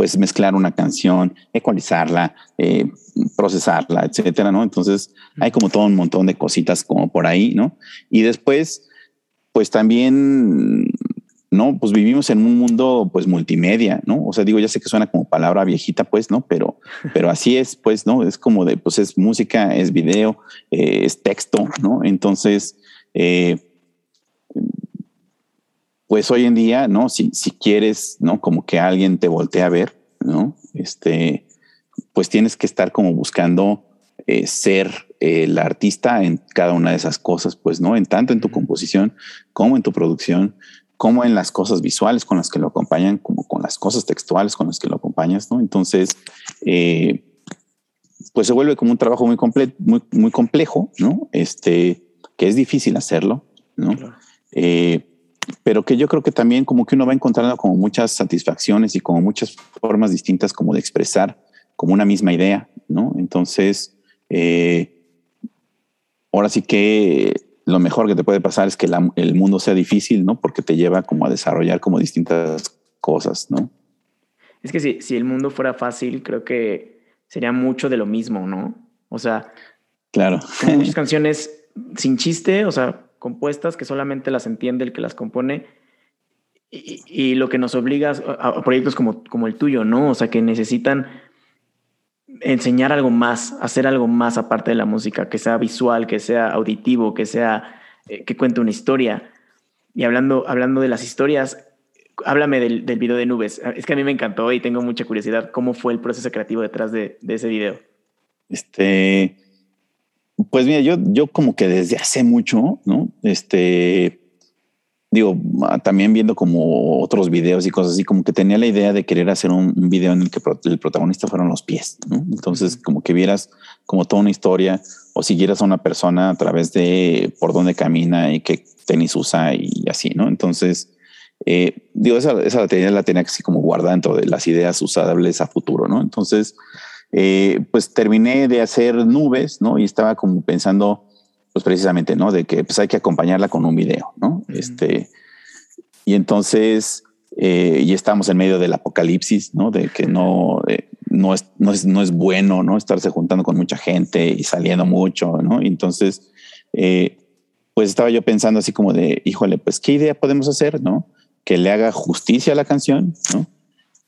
pues mezclar una canción, ecualizarla, eh, procesarla, etcétera, ¿no? Entonces hay como todo un montón de cositas como por ahí, ¿no? Y después, pues también, ¿no? Pues vivimos en un mundo pues multimedia, ¿no? O sea, digo, ya sé que suena como palabra viejita, pues, ¿no? Pero, pero así es, pues, ¿no? Es como de, pues es música, es video, eh, es texto, ¿no? Entonces, eh, pues hoy en día, ¿no? Si, si quieres, ¿no? Como que alguien te voltee a ver, ¿no? Este, pues tienes que estar como buscando eh, ser el artista en cada una de esas cosas, pues, ¿no? En tanto en tu composición como en tu producción, como en las cosas visuales con las que lo acompañan, como con las cosas textuales con las que lo acompañas, ¿no? Entonces, eh, pues se vuelve como un trabajo muy, muy, muy complejo, ¿no? Este, que es difícil hacerlo, ¿no? Eh, pero que yo creo que también como que uno va encontrando como muchas satisfacciones y como muchas formas distintas como de expresar como una misma idea, ¿no? Entonces, eh, ahora sí que lo mejor que te puede pasar es que el mundo sea difícil, ¿no? Porque te lleva como a desarrollar como distintas cosas, ¿no? Es que si, si el mundo fuera fácil, creo que sería mucho de lo mismo, ¿no? O sea, claro. muchas canciones sin chiste, o sea, compuestas que solamente las entiende el que las compone y, lo que nos obliga a, proyectos como, como el tuyo, ¿no? O sea, que necesitan enseñar algo más, hacer algo más aparte de la música, que sea visual, que sea auditivo, que sea, eh, que cuente una historia. Y hablando, hablando de las historias, háblame del, del, video de nubes. Es que a mí me encantó y tengo mucha curiosidad. ¿Cómo fue el proceso creativo detrás de, de ese video? Este, pues mira, yo, yo como que desde hace mucho, ¿no? Este, digo, también viendo como otros videos y cosas así, como que tenía la idea de querer hacer un, video en el que el protagonista fueron los pies, ¿no? Entonces, como que vieras como toda una historia o siguieras a una persona a través de por dónde camina y qué tenis usa y así, ¿no? Entonces, eh, digo, esa, esa la tenía, la tenía así como guardada dentro de las ideas usables a futuro, ¿no? Entonces, eh, pues terminé de hacer nubes, ¿no? Y estaba como pensando, pues precisamente, ¿no? De que pues hay que acompañarla con un video, ¿no? Este, y entonces, eh, y estamos en medio del apocalipsis, ¿no? De que no, no, es, no, es, no es bueno, ¿no? Estarse juntando con mucha gente y saliendo mucho, ¿no? Y entonces, eh, pues estaba yo pensando así como de, híjole, pues, ¿qué idea podemos hacer, ¿no? Que le haga justicia a la canción, ¿no?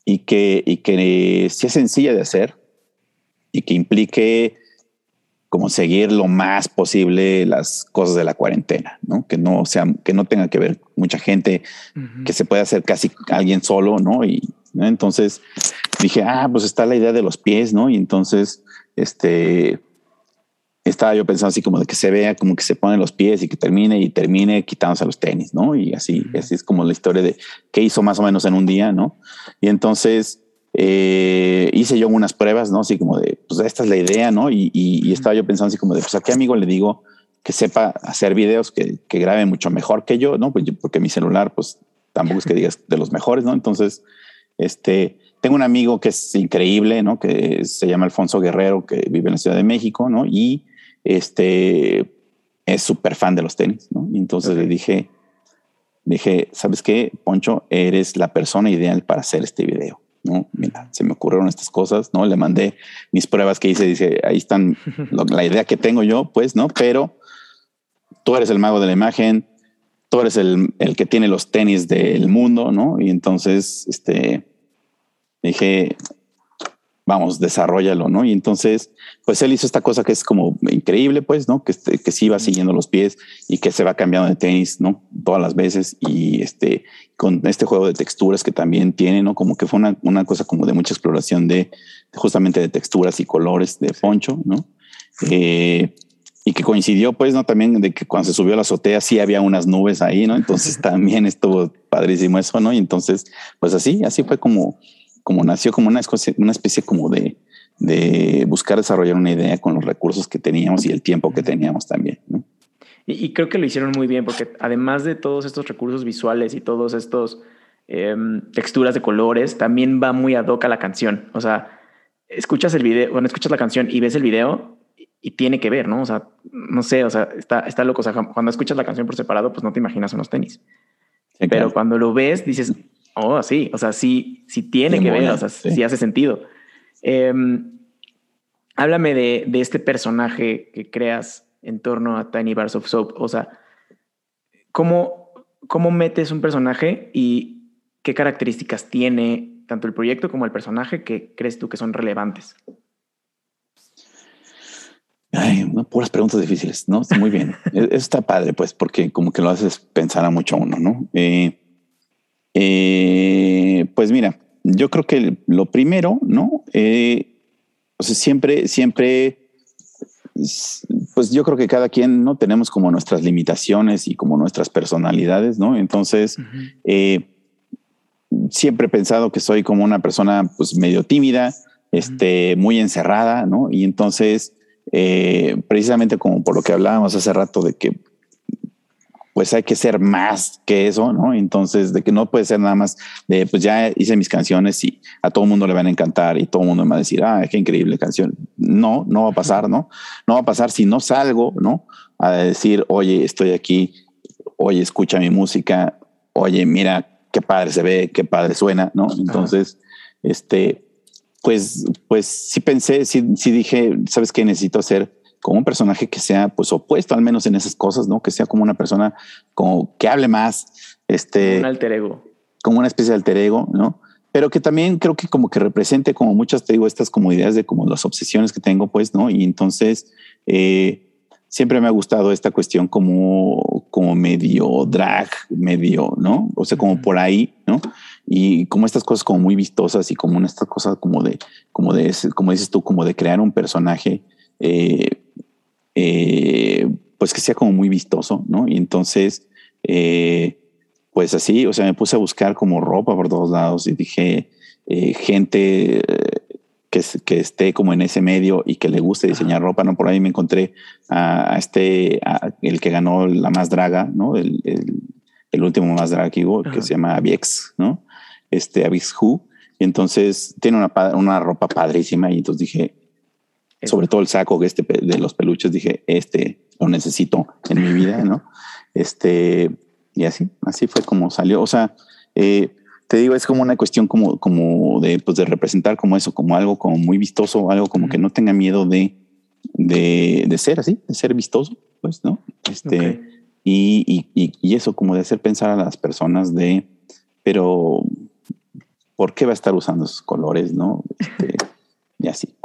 Y que, y que sea sencilla de hacer, y que implique como seguir lo más posible las cosas de la cuarentena, ¿no? Que no sea, que no tenga que ver mucha gente, que se pueda hacer casi alguien solo, ¿no? Y entonces dije, ah, pues está la idea de los pies, ¿no? Y entonces, este, estaba yo pensando así como de que se vea como que se ponen los pies y que termine y termine quitándose los tenis, ¿no? Y así, así es como la historia de qué hizo más o menos en un día, ¿no? Y entonces eh, hice yo unas pruebas, ¿no? Así como de, pues esta es la idea, ¿no? Y, estaba yo pensando así como de, pues a qué amigo le digo que sepa hacer videos, que, que grabe mucho mejor que yo, ¿no? Pues porque mi celular, pues tampoco es que digas de los mejores, ¿no? Entonces, este, tengo un amigo que es increíble, ¿no? Que se llama Alfonso Guerrero, que vive en la Ciudad de México, ¿no? Y este es súper fan de los tenis, ¿no? Y entonces le dije, dije, ¿sabes qué, Poncho? Eres la persona ideal para hacer este video. ¿No? Mira, se me ocurrieron estas cosas, ¿no? Le mandé mis pruebas que hice, dice, ahí están la idea que tengo yo, pues, ¿no? Pero tú eres el mago de la imagen, tú eres el, el que tiene los tenis del mundo, ¿no? Y entonces, este, dije, vamos, desarrollalo, ¿no? Y entonces, pues él hizo esta cosa que es como increíble, pues, ¿no? Que, este, que sí va siguiendo los pies y que se va cambiando de tenis, ¿no? Todas las veces y este, con este juego de texturas que también tiene, ¿no? Como que fue una, una cosa como de mucha exploración de, justamente de texturas y colores de poncho, ¿no? Eh, y que coincidió, pues, ¿no? También de que cuando se subió a la azotea sí había unas nubes ahí, ¿no? Entonces también estuvo padrísimo eso, ¿no? Y entonces, pues así, así fue como, como nació como una especie, una especie como de, de buscar desarrollar una idea con los recursos que teníamos y el tiempo que teníamos también, ¿no? Y, creo que lo hicieron muy bien porque además de todos estos recursos visuales y todos estos em, texturas de colores, también va muy ad hoc a la canción. O sea, escuchas el video, bueno, escuchas la canción y ves el video y tiene que ver, ¿no? O sea, no sé, o sea, está, está loco. O sea, cuando escuchas la canción por separado, pues no te imaginas unos tenis. Pero cuando lo ves, dices, oh, sí, o sea, sí, sí tiene que ver, o sea, sí, hace sentido. Em, háblame de, de, este personaje que creas en torno a Tiny Bars of Soap. O sea, ¿cómo, cómo metes un personaje y qué características tiene tanto el proyecto como el personaje que crees tú que son relevantes? Ay, puras preguntas difíciles, ¿no? Muy bien. Eso está padre, pues, porque como que lo haces pensar a mucho uno, ¿no? Eh, eh, pues mira, yo creo que lo primero, ¿no? Eh, o sea, siempre, siempre, pues yo creo que cada quien, ¿no? Tenemos como nuestras limitaciones y como nuestras personalidades, ¿no? Entonces, siempre he pensado que soy como una persona, pues, medio tímida, este, muy encerrada, ¿no? Y entonces, eh, precisamente como por lo que hablábamos hace rato de que pues hay que ser más que eso, ¿no? Entonces, de que no puede ser nada más de, pues ya hice mis canciones y a todo el mundo le van a encantar y todo el mundo me va a decir, ah, qué increíble canción. No, no va a pasar, ¿no? No va a pasar si no salgo, ¿no? A decir, oye, estoy aquí, oye, escucha mi música, oye, mira qué padre se ve, qué padre suena, ¿no? Entonces, este, pues, pues sí pensé, sí, sí dije, sabes que necesito hacer como un personaje que sea pues opuesto al menos en esas cosas, ¿no? Que sea como una persona como que hable más, este, un alter ego, como una especie de alter ego, ¿no? Pero que también creo que como que represente como muchas, te digo, estas como ideas de como las obsesiones que tengo, pues, ¿no? Y entonces, eh, siempre me ha gustado esta cuestión como, como medio drag, medio, ¿no? O sea, como por ahí, ¿no? Y como estas cosas como muy vistosas y como estas cosas como de, como de, como dices tú, como de crear un personaje, eh, eh, pues que sea como muy vistoso, ¿no? Y entonces, eh, pues así, o sea, me puse a buscar como ropa por todos lados y dije, gente que, esté como en ese medio y que le guste diseñar ropa, ¿no? Por ahí me encontré a, este, el que ganó la más draga, ¿no? El, el, último más draga que hubo, que se llama Aviex, ¿no? Este Avix Who. Y entonces tiene una, una ropa padrísima y entonces dije, sobre todo el saco este de los peluches, dije, este lo necesito en mi vida, ¿no? Este, y así, así fue como salió. O sea, eh, te digo, es como una cuestión como, como de, pues de representar como eso, como algo como muy vistoso, algo como que no tenga miedo de, de, de ser así, de ser vistoso, pues, ¿no? Este, y, y, y, eso como de hacer pensar a las personas de, pero, ¿por qué va a estar usando esos colores, no? Este, y así.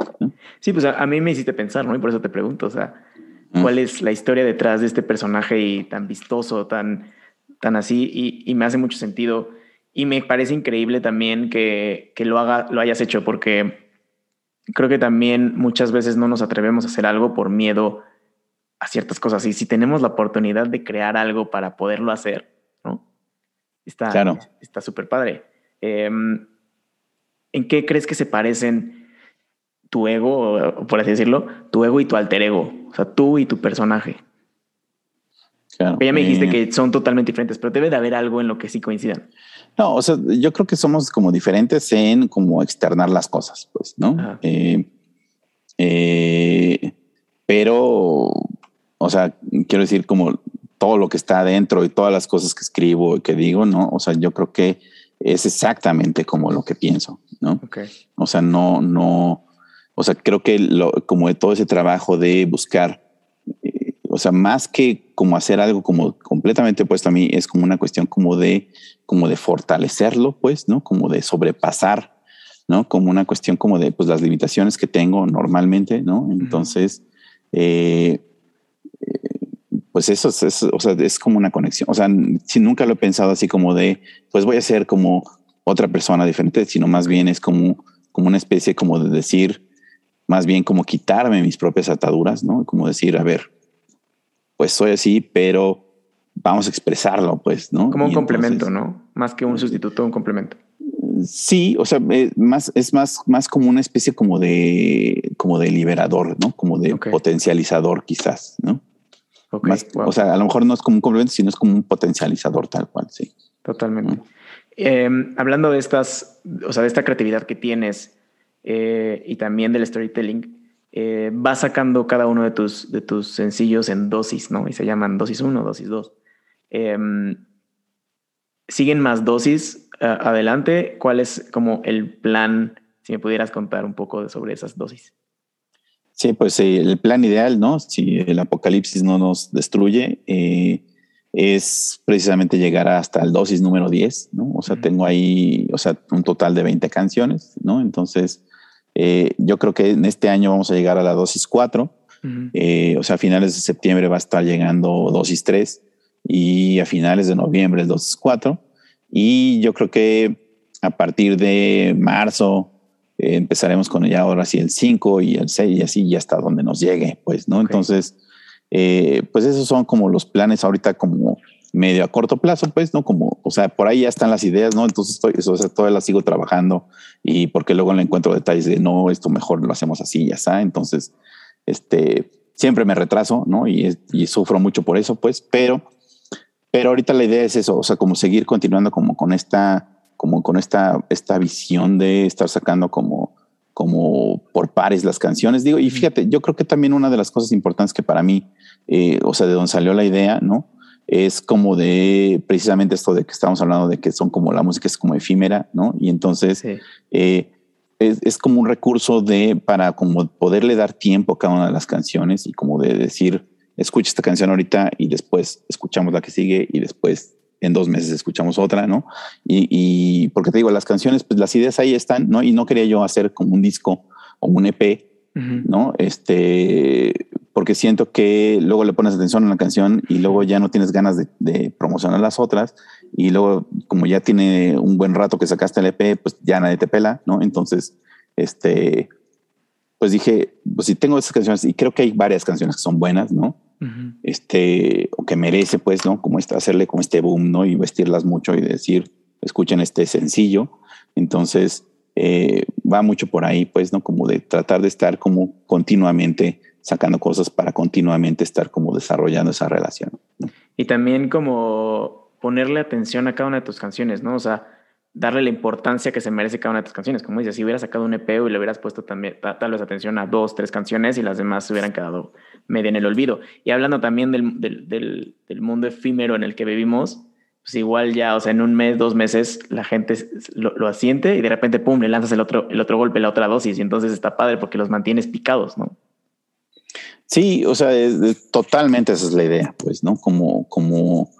Sí, pues a, mí me hiciste pensar, ¿no? Y por eso te pregunto, o sea, mm. ¿cuál es la historia detrás de este personaje y tan vistoso, tan, tan así? Y, y me hace mucho sentido y me parece increíble también que, que, lo, haga, lo hayas hecho porque creo que también muchas veces no nos atrevemos a hacer algo por miedo a ciertas cosas. Y si tenemos la oportunidad de crear algo para poderlo hacer, ¿no? Está claro. está súper padre. Em, ¿En qué crees que se parecen tu ego, por así decirlo, tu ego y tu alter ego? O sea, tú y tu personaje. Claro. Ya me dijiste eh, que son totalmente diferentes, pero debe de haber algo en lo que sí coincidan. No, o sea, yo creo que somos como diferentes en como externar las cosas, pues, ¿no? Eh, eh, pero, o sea, quiero decir como todo lo que está adentro y todas las cosas que escribo y que digo, ¿no? O sea, yo creo que es exactamente como lo que pienso, ¿no? O sea, no, no, o sea, creo que lo, como de todo ese trabajo de buscar o sea, más que como hacer algo como completamente opuesto a mí, es como una cuestión como de, como de fortalecerlo, pues, ¿no? Como de sobrepasar, ¿no? Como una cuestión como de, pues, las limitaciones que tengo normalmente, ¿no? Entonces, eh, eh, pues eso es, o sea, es como una conexión. O sea, si nunca lo he pensado así como de, pues voy a ser como otra persona diferente, sino más bien es como, como una especie como de decir, más bien como quitarme mis propias ataduras, ¿no? Como decir, a ver, pues soy así, pero vamos a expresarlo, pues, ¿no? Como un complemento, ¿no? Más que un sustituto, un complemento. Sí, o sea, es más, es más, más como una especie como de, como de liberador, ¿no? Como de potencializador, quizás, ¿no? O sea, a lo mejor no es como un complemento, sino es como un potencializador tal cual, sí. Totalmente. Em, hablando de estas, o sea, de esta creatividad que tienes eh, y también del storytelling, eh, vas sacando cada uno de tus, de tus sencillos en dosis, ¿no? Y se llaman dosis 1, dosis 2. Em, ¿Siguen más dosis adelante? ¿Cuál es como el plan? Si me pudieras contar un poco sobre esas dosis. Sí, pues eh, el plan ideal, ¿no? Si el apocalipsis no nos destruye, eh, es precisamente llegar hasta el dosis número 10, ¿no? O sea, tengo ahí, o sea, un total de 20 canciones, ¿no? Entonces, eh, yo creo que en este año vamos a llegar a la dosis 4, o sea, a finales de septiembre va a estar llegando dosis 3 y a finales de noviembre el dosis 4. Y yo creo que a partir de marzo, eh, empezaremos con ya ahora sí el 5 y el 6 y así y hasta donde nos llegue, pues, ¿no? Entonces, eh, pues esos son como los planes ahorita como medio a corto plazo, pues, ¿no? Como, o sea, por ahí ya están las ideas, ¿no? Entonces estoy, o sea, todavía las sigo trabajando y porque luego le encuentro detalles de, no, esto mejor lo hacemos así, ya está. Entonces, este, siempre me retraso, ¿no? Y, y sufro mucho por eso, pues, pero, pero ahorita la idea es eso, o sea, como seguir continuando como con esta como con esta, esta visión de estar sacando como, como por pares las canciones. Digo, y fíjate, yo creo que también una de las cosas importantes que para mí, eh, o sea, de donde salió la idea, ¿no? Es como de precisamente esto de que estamos hablando de que son como la música es como efímera, ¿no? Y entonces eh, es, es, como un recurso de para como poderle dar tiempo a cada una de las canciones y como de decir, escucha esta canción ahorita y después escuchamos la que sigue y después en dos meses escuchamos otra, ¿no? Y, porque te digo, las canciones, pues las ideas ahí están, ¿no? Y no quería yo hacer como un disco o un EP, ¿no? Este, porque siento que luego le pones atención a la canción y luego ya no tienes ganas de, promocionar las otras y luego como ya tiene un buen rato que sacaste el EP, pues ya nadie te pela, ¿no? Entonces, este, pues dije, pues si tengo esas canciones y creo que hay varias canciones que son buenas, ¿no? este, o que merece, pues, ¿no? Como este, hacerle como este boom, ¿no? Y vestirlas mucho y decir, escuchen este sencillo. Entonces, eh, va mucho por ahí, pues, ¿no? Como de tratar de estar como continuamente sacando cosas para continuamente estar como desarrollando esa relación. Y también como ponerle atención a cada una de tus canciones, ¿no? O sea, darle la importancia que se merece cada una de tus canciones. Como dices, si hubieras sacado un EP y le hubieras puesto también tal vez atención a dos, tres canciones y las demás se hubieran quedado medio en el olvido. Y hablando también del, del, mundo efímero en el que vivimos, pues igual ya, o sea, en un mes, dos meses, la gente lo, lo, asiente y de repente, pum, le lanzas el otro, el otro golpe, la otra dosis y entonces está padre porque los mantienes picados, ¿no? Sí, o sea, totalmente esa es la idea, pues, ¿no? Como, como,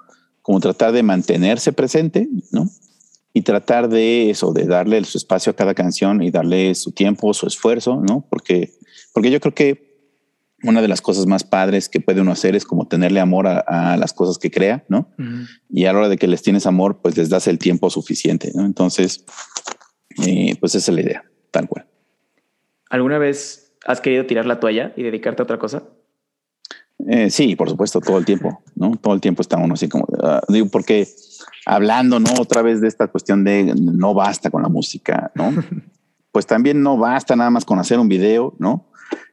como tratar de mantenerse presente, ¿no? y tratar de eso, de darle su espacio a cada canción y darle su tiempo, su esfuerzo, ¿no? Porque, porque yo creo que una de las cosas más padres que puede uno hacer es como tenerle amor a, las cosas que crea, ¿no? Y a la hora de que les tienes amor, pues les das el tiempo suficiente, ¿no? Entonces, eh, pues esa es la idea, tal cual. ¿Alguna vez has querido tirar la toalla y dedicarte a otra cosa? Eh, sí, por supuesto, todo el tiempo, ¿no? Todo el tiempo está uno así como, uh, digo, porque hablando, ¿no? Otra vez de esta cuestión de no basta con la música, ¿no? pues también no basta nada más con hacer un video, ¿no?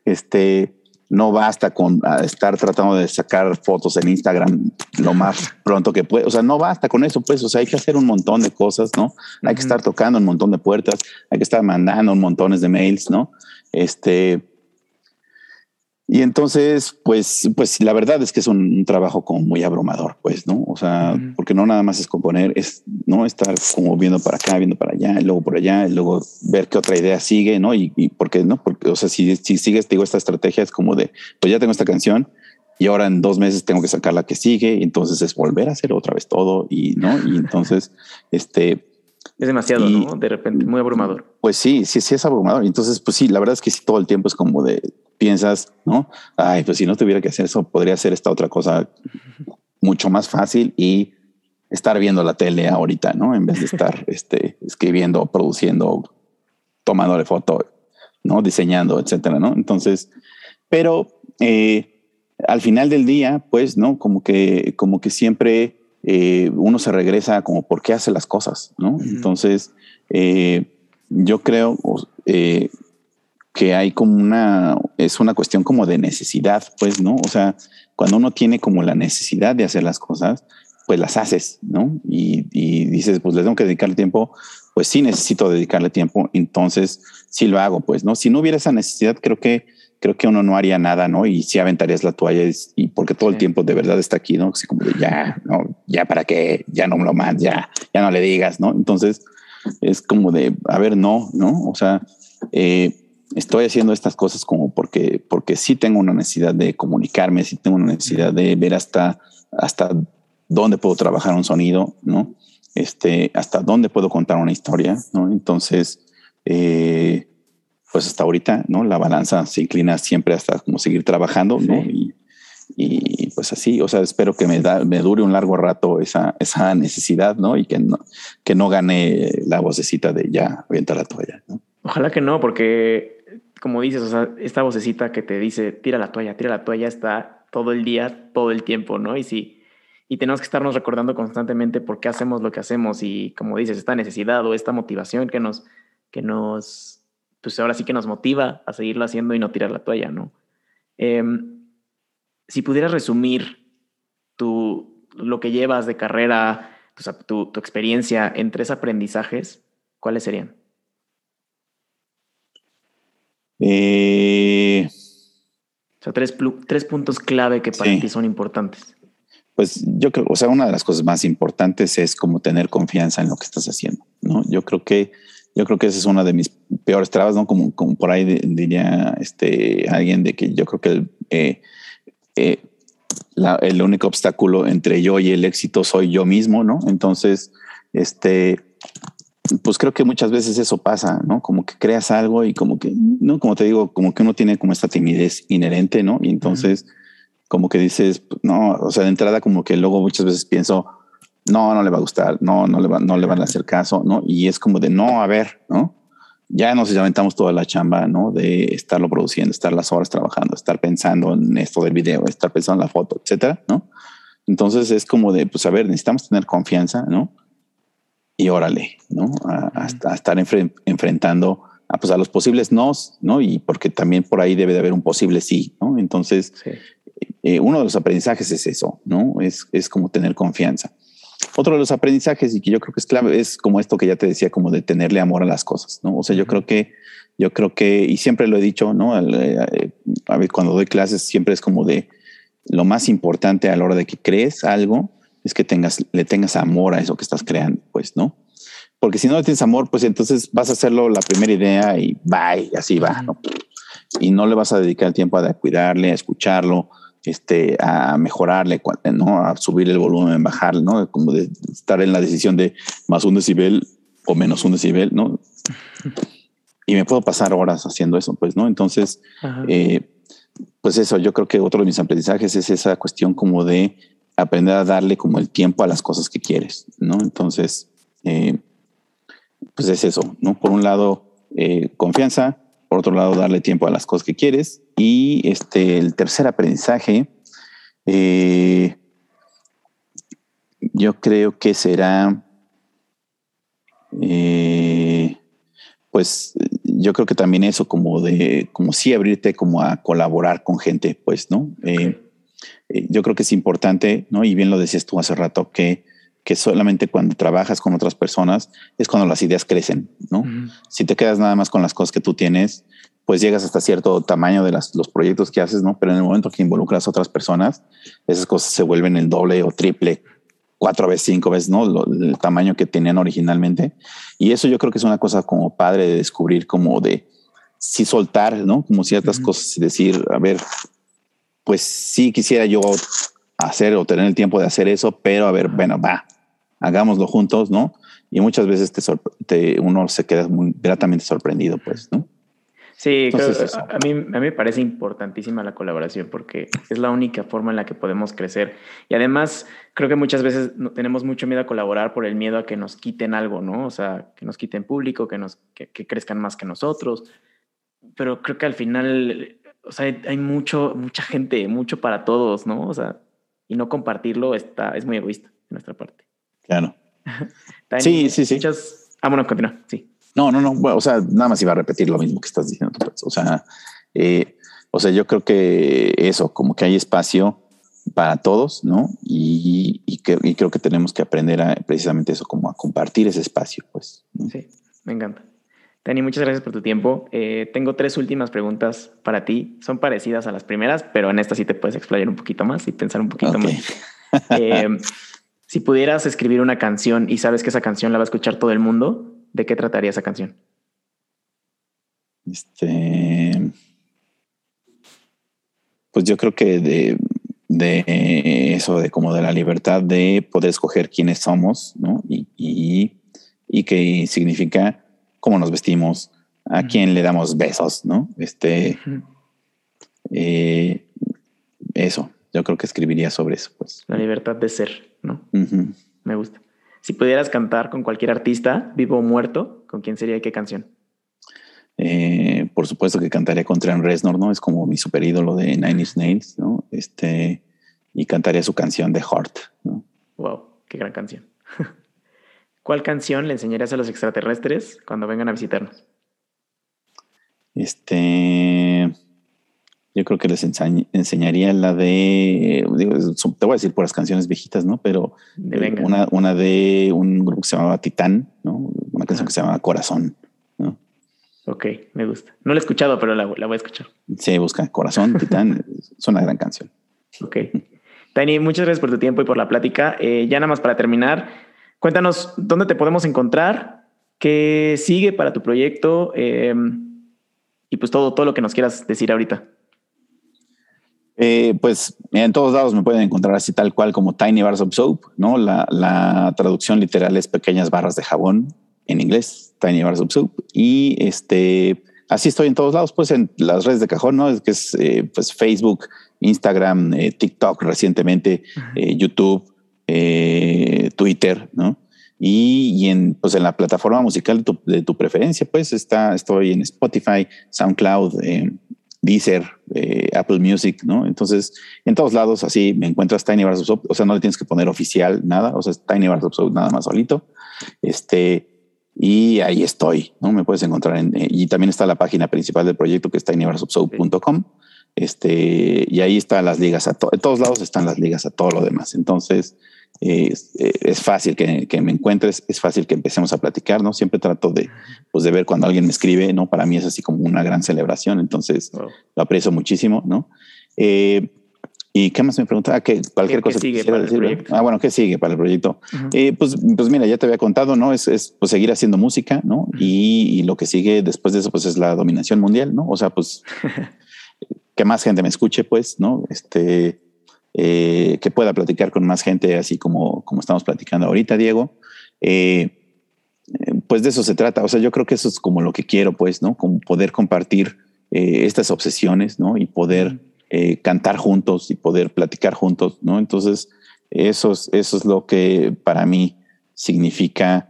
Este, no basta con ah, estar tratando de sacar fotos en Instagram lo más pronto que puede. O sea, no basta con eso, pues. O sea, hay que hacer un montón de cosas, ¿no? Hay que estar tocando un montón de puertas, hay que estar mandando un montones de mails, ¿no? Este, y entonces, pues, pues la verdad es que es un, trabajo como muy abrumador, pues, ¿no? O sea, porque no nada más es componer, es no estar como viendo para acá, viendo para allá, y luego por allá, y luego ver qué otra idea sigue, ¿no? Y, y por qué no, porque, o sea, si, si sigues, digo, esta estrategia es como de, pues ya tengo esta canción y ahora en dos meses tengo que sacar la que sigue, y entonces es volver a hacer otra vez todo y no, y entonces, este, es demasiado, ¿no? De repente, muy abrumador. Pues sí, sí, sí es abrumador. Entonces, pues sí, la verdad es que sí, todo el tiempo es como de piensas, ¿no? Ay, pues si no tuviera que hacer eso, podría hacer esta otra cosa mucho más fácil y estar viendo la tele ahorita, ¿no? En vez de estar este, escribiendo, produciendo, tomándole foto, ¿no? Diseñando, etcétera, ¿no? Entonces, pero eh, al final del día, pues, ¿no? Como que, como que siempre eh, uno se regresa como por qué hace las cosas, ¿no? Entonces, eh, yo creo eh, que hay como una, es una cuestión como de necesidad, pues, ¿no? O sea, cuando uno tiene como la necesidad de hacer las cosas, pues las haces, ¿no? Y, y dices, pues le tengo que dedicar tiempo, pues sí necesito dedicarle tiempo, entonces sí lo hago, pues, ¿no? Si no hubiera esa necesidad, creo que creo que uno no haría nada, ¿no? Y si aventarías la toalla y porque todo el tiempo de verdad está aquí, ¿no? Así como de ya, no, ya para qué, ya no me lo más, ya, ya no le digas, ¿no? Entonces es como de, a ver, no, ¿no? O sea, eh, estoy haciendo estas cosas como porque, porque sí tengo una necesidad de comunicarme, sí tengo una necesidad de ver hasta, hasta dónde puedo trabajar un sonido, ¿no? Este, hasta dónde puedo contar una historia, ¿no? Entonces, eh, pues hasta ahorita, ¿no? La balanza se inclina siempre hasta como seguir trabajando, ¿no? Y, y, pues así, o sea, espero que me, dure un largo rato esa, esa necesidad, ¿no? Y que no, que no gane la vocecita de ya, avienta la toalla, ¿no? Ojalá que no, porque como dices, o sea, esta vocecita que te dice, tira la toalla, tira la toalla, está todo el día, todo el tiempo, ¿no? Y si, y tenemos que estarnos recordando constantemente por qué hacemos lo que hacemos y como dices, esta necesidad o esta motivación que nos, que nos pues ahora sí que nos motiva a seguirlo haciendo y no tirar la toalla, ¿no? Em, si pudieras resumir tu, lo que llevas de carrera, tu, tu, experiencia en tres aprendizajes, ¿cuáles serían? Eh, o sea, tres, tres, puntos clave que para ti son importantes. Pues yo creo, o sea, una de las cosas más importantes es como tener confianza en lo que estás haciendo, ¿no? Yo creo que yo creo que esa es una de mis peores trabas, ¿no? Como, como por ahí diría este, alguien de que yo creo que el, eh, el único obstáculo entre yo y el éxito soy yo mismo, ¿no? Entonces, este, pues creo que muchas veces eso pasa, ¿no? Como que creas algo y como que, no, como te digo, como que uno tiene como esta timidez inherente, ¿no? Y entonces, como que dices, no, o sea, de entrada como que luego muchas veces pienso, no, no le va a gustar, no, no le, va, no le van a hacer caso, ¿no? Y es como de, no, a ver, ¿no? Ya nos aventamos toda la chamba, ¿no? De estarlo produciendo, estar las horas trabajando, estar pensando en esto del video, estar pensando en la foto, etcétera, ¿no? Entonces es como de, pues a ver, necesitamos tener confianza, ¿no? Y órale, ¿no? A, estar enfrentando a, pues, a los posibles nos, ¿no? Y porque también por ahí debe de haber un posible sí, ¿no? Entonces, eh, uno de los aprendizajes es eso, ¿no? Es, es como tener confianza. Otro de los aprendizajes y que yo creo que es clave es como esto que ya te decía, como de tenerle amor a las cosas, ¿no? O sea, yo creo que, yo creo que, y siempre lo he dicho, ¿no? Eh, a ver, cuando doy clases siempre es como de lo más importante a la hora de que crees algo es que tengas, le tengas amor a eso que estás creando, pues, ¿no? Porque si no le tienes amor, pues entonces vas a hacerlo la primera idea y va, y así va, ¿no? Y no le vas a dedicar el tiempo a cuidarle, a escucharlo, este, a mejorarle, ¿no? a subir el volumen, bajarle, ¿no? como de estar en la decisión de más un decibel o menos un decibel, ¿no? Y me puedo pasar horas haciendo eso, pues, ¿no? Entonces, eh, pues eso, yo creo que otro de mis aprendizajes es esa cuestión como de aprender a darle como el tiempo a las cosas que quieres, ¿no? Entonces, eh, pues es eso, ¿no? Por un lado, eh, confianza, por otro lado, darle tiempo a las cosas que quieres. Y este, el tercer aprendizaje, eh, yo creo que será, eh, pues yo creo que también eso como de, como sí abrirte como a colaborar con gente, pues, ¿no? Eh, yo creo que es importante, ¿no? Y bien lo decías tú hace rato, que que solamente cuando trabajas con otras personas es cuando las ideas crecen, ¿no? Si te quedas nada más con las cosas que tú tienes, pues llegas hasta cierto tamaño de las, los proyectos que haces, ¿no? Pero en el momento que involucras a otras personas, esas cosas se vuelven el doble o triple, cuatro veces, cinco veces, ¿no? el tamaño que tenían originalmente. Y eso yo creo que es una cosa como padre de descubrir, como de sí soltar, ¿no? Como ciertas cosas y decir, a ver, pues sí quisiera yo hacer o tener el tiempo de hacer eso, pero a ver, bueno, va, hagámoslo juntos, ¿no? Y muchas veces te, uno se queda muy gratamente sorprendido, pues, ¿no? Sí, a, mí, a mí me parece importantísima la colaboración porque es la única forma en la que podemos crecer. Y además, creo que muchas veces tenemos mucho miedo a colaborar por el miedo a que nos quiten algo, ¿no? O sea, que nos quiten público, que, nos, que, crezcan más que nosotros. Pero creo que al final, o sea, hay mucho, mucha gente, mucho para todos, ¿no? O sea, y no compartirlo está, es muy egoísta de nuestra parte. Claro. sí, sí, sí. Muchas... Ah, bueno, continúa, sí. No, no, no, bueno, o sea, nada más iba a repetir lo mismo que estás diciendo. Pues. O sea, eh, o sea, yo creo que eso, como que hay espacio para todos, ¿no? Y, y, creo que tenemos que aprender a precisamente eso, como a compartir ese espacio, pues. Sí, me encanta. Dani, muchas gracias por tu tiempo. Eh, tengo tres últimas preguntas para ti. Son parecidas a las primeras, pero en esta sí te puedes explayar un poquito más y pensar un poquito más. Eh, si pudieras escribir una canción y sabes que esa canción la va a escuchar todo el mundo, ¿de qué trataría esa canción? Este. Pues yo creo que de, de eso, de como de la libertad de poder escoger quiénes somos, ¿no? Y, y, y que significa cómo nos vestimos, a quién le damos besos, ¿no? Este, eh, eso, yo creo que escribiría sobre eso, pues. La libertad de ser, ¿no? Me gusta. Si pudieras cantar con cualquier artista, vivo o muerto, ¿con quién sería y qué canción? Eh, por supuesto que cantaría con Trent Reznor, ¿no? Es como mi super ídolo de Nine Inch Nails, ¿no? Este, y cantaría su canción de Heart, ¿no? Wow, qué gran canción. ¿Cuál canción le enseñarías a los extraterrestres cuando vengan a visitarnos? Este, yo creo que les enseñaría la de, te voy a decir por las canciones viejitas, ¿no? Pero una, una, de un grupo que se llamaba Titán, ¿no? Una canción que se llama Corazón, ¿no? Ok, me gusta. No la he escuchado, pero la, voy a escuchar. Sí, busca Corazón, Titán, es una gran canción. Ok. Tani, muchas gracias por tu tiempo y por la plática. Eh, ya nada más para terminar, Cuéntanos dónde te podemos encontrar, qué sigue para tu proyecto em, y pues todo, todo lo que nos quieras decir ahorita. Eh, pues en todos lados me pueden encontrar así tal cual como Tiny Bars of Soap, ¿no? La, la traducción literal es pequeñas barras de jabón en inglés, Tiny Bars of Soap. Y este, así estoy en todos lados, pues en las redes de cajón, ¿no? Es que es eh, pues Facebook, Instagram, eh, TikTok recientemente, YouTube, Twitter, ¿no? Y, en, pues en la plataforma musical de tu, preferencia, pues está, estoy en Spotify, SoundCloud, eh, Deezer, eh, Apple Music, ¿no? Entonces, en todos lados así me encuentras Tiny Bars of o sea, no le tienes que poner oficial nada, o sea, es Tiny Bars of nada más solito. Este, y ahí estoy, ¿no? Me puedes encontrar en, y también está la página principal del proyecto que es tinybarsofsoap.com. Este, y ahí están las ligas a en todos lados están las ligas a todo lo demás. Entonces, es, fácil que, me encuentres, es fácil que empecemos a platicar, ¿no? Siempre trato de, pues, de ver cuando alguien me escribe, ¿no? Para mí es así como una gran celebración, entonces lo aprecio muchísimo, ¿no? Eh, ¿Y qué más me preguntaba? que cualquier cosa sigue para el proyecto? Ah, bueno, ¿qué sigue para el proyecto? Eh, pues, pues mira, ya te había contado, ¿no? Es, es pues, seguir haciendo música, ¿no? y, y, lo que sigue después de eso, pues es la dominación mundial, ¿no? O sea, pues que más gente me escuche, pues, ¿no? Este, eh, que pueda platicar con más gente, así como, como estamos platicando ahorita, Diego. Eh, pues de eso se trata. O sea, yo creo que eso es como lo que quiero, pues, ¿no? Como poder compartir eh, estas obsesiones, ¿no? Y poder cantar juntos y poder platicar juntos, ¿no? Entonces, eso es, eso es lo que para mí significa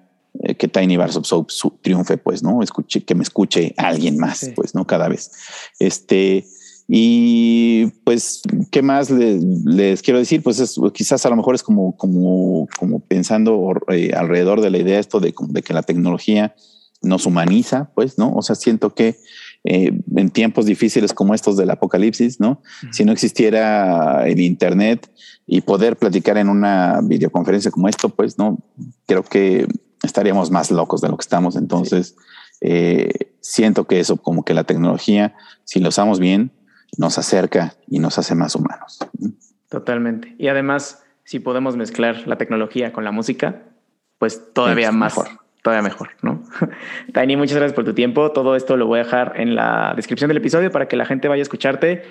que Tiny Bars of Soap triunfe, pues, ¿no? Escuche, que me escuche alguien más, pues, ¿no? Cada vez. Este, y pues, ¿qué más les, quiero decir? Pues es, quizás a lo mejor es como, como, como pensando eh, alrededor de la idea esto de, de, que la tecnología nos humaniza, pues, ¿no? O sea, siento que eh, en tiempos difíciles como estos del apocalipsis, ¿no? Si no existiera el Internet y poder platicar en una videoconferencia como esto, pues, ¿no? Creo que estaríamos más locos de lo que estamos. Entonces, eh, siento que eso, como que la tecnología, si lo usamos bien, nos acerca y nos hace más humanos. Totalmente. Y además, si podemos mezclar la tecnología con la música, pues todavía más. Mejor. Todavía mejor, ¿no? Tiny, muchas gracias por tu tiempo. Todo esto lo voy a dejar en la descripción del episodio para que la gente vaya a escucharte.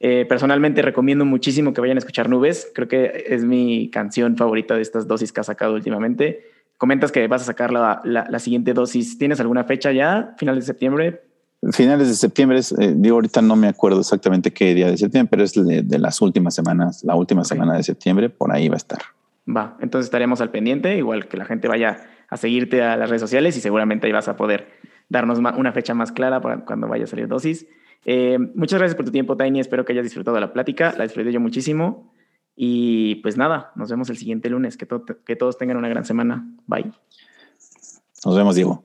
Eh, personalmente recomiendo muchísimo que vayan a escuchar Nubes. Creo que es mi canción favorita de estas dosis que has sacado últimamente. Comentas que vas a sacar la, la siguiente dosis. ¿Tienes alguna fecha ya? ¿Final de septiembre? Finales de septiembre, eh, digo, ahorita no me acuerdo exactamente qué día de septiembre, pero es de, las últimas semanas, la última semana de septiembre, por ahí va a estar. Va, entonces estaremos al pendiente, igual que la gente vaya a seguirte a las redes sociales y seguramente ahí vas a poder darnos una fecha más clara para cuando vaya a salir dosis. Eh, muchas gracias por tu tiempo, Tiny. Espero que hayas disfrutado la plática. La disfruté yo muchísimo. Y pues nada, nos vemos el siguiente lunes. Que, que todos tengan una gran semana. Bye. Nos vemos, Diego.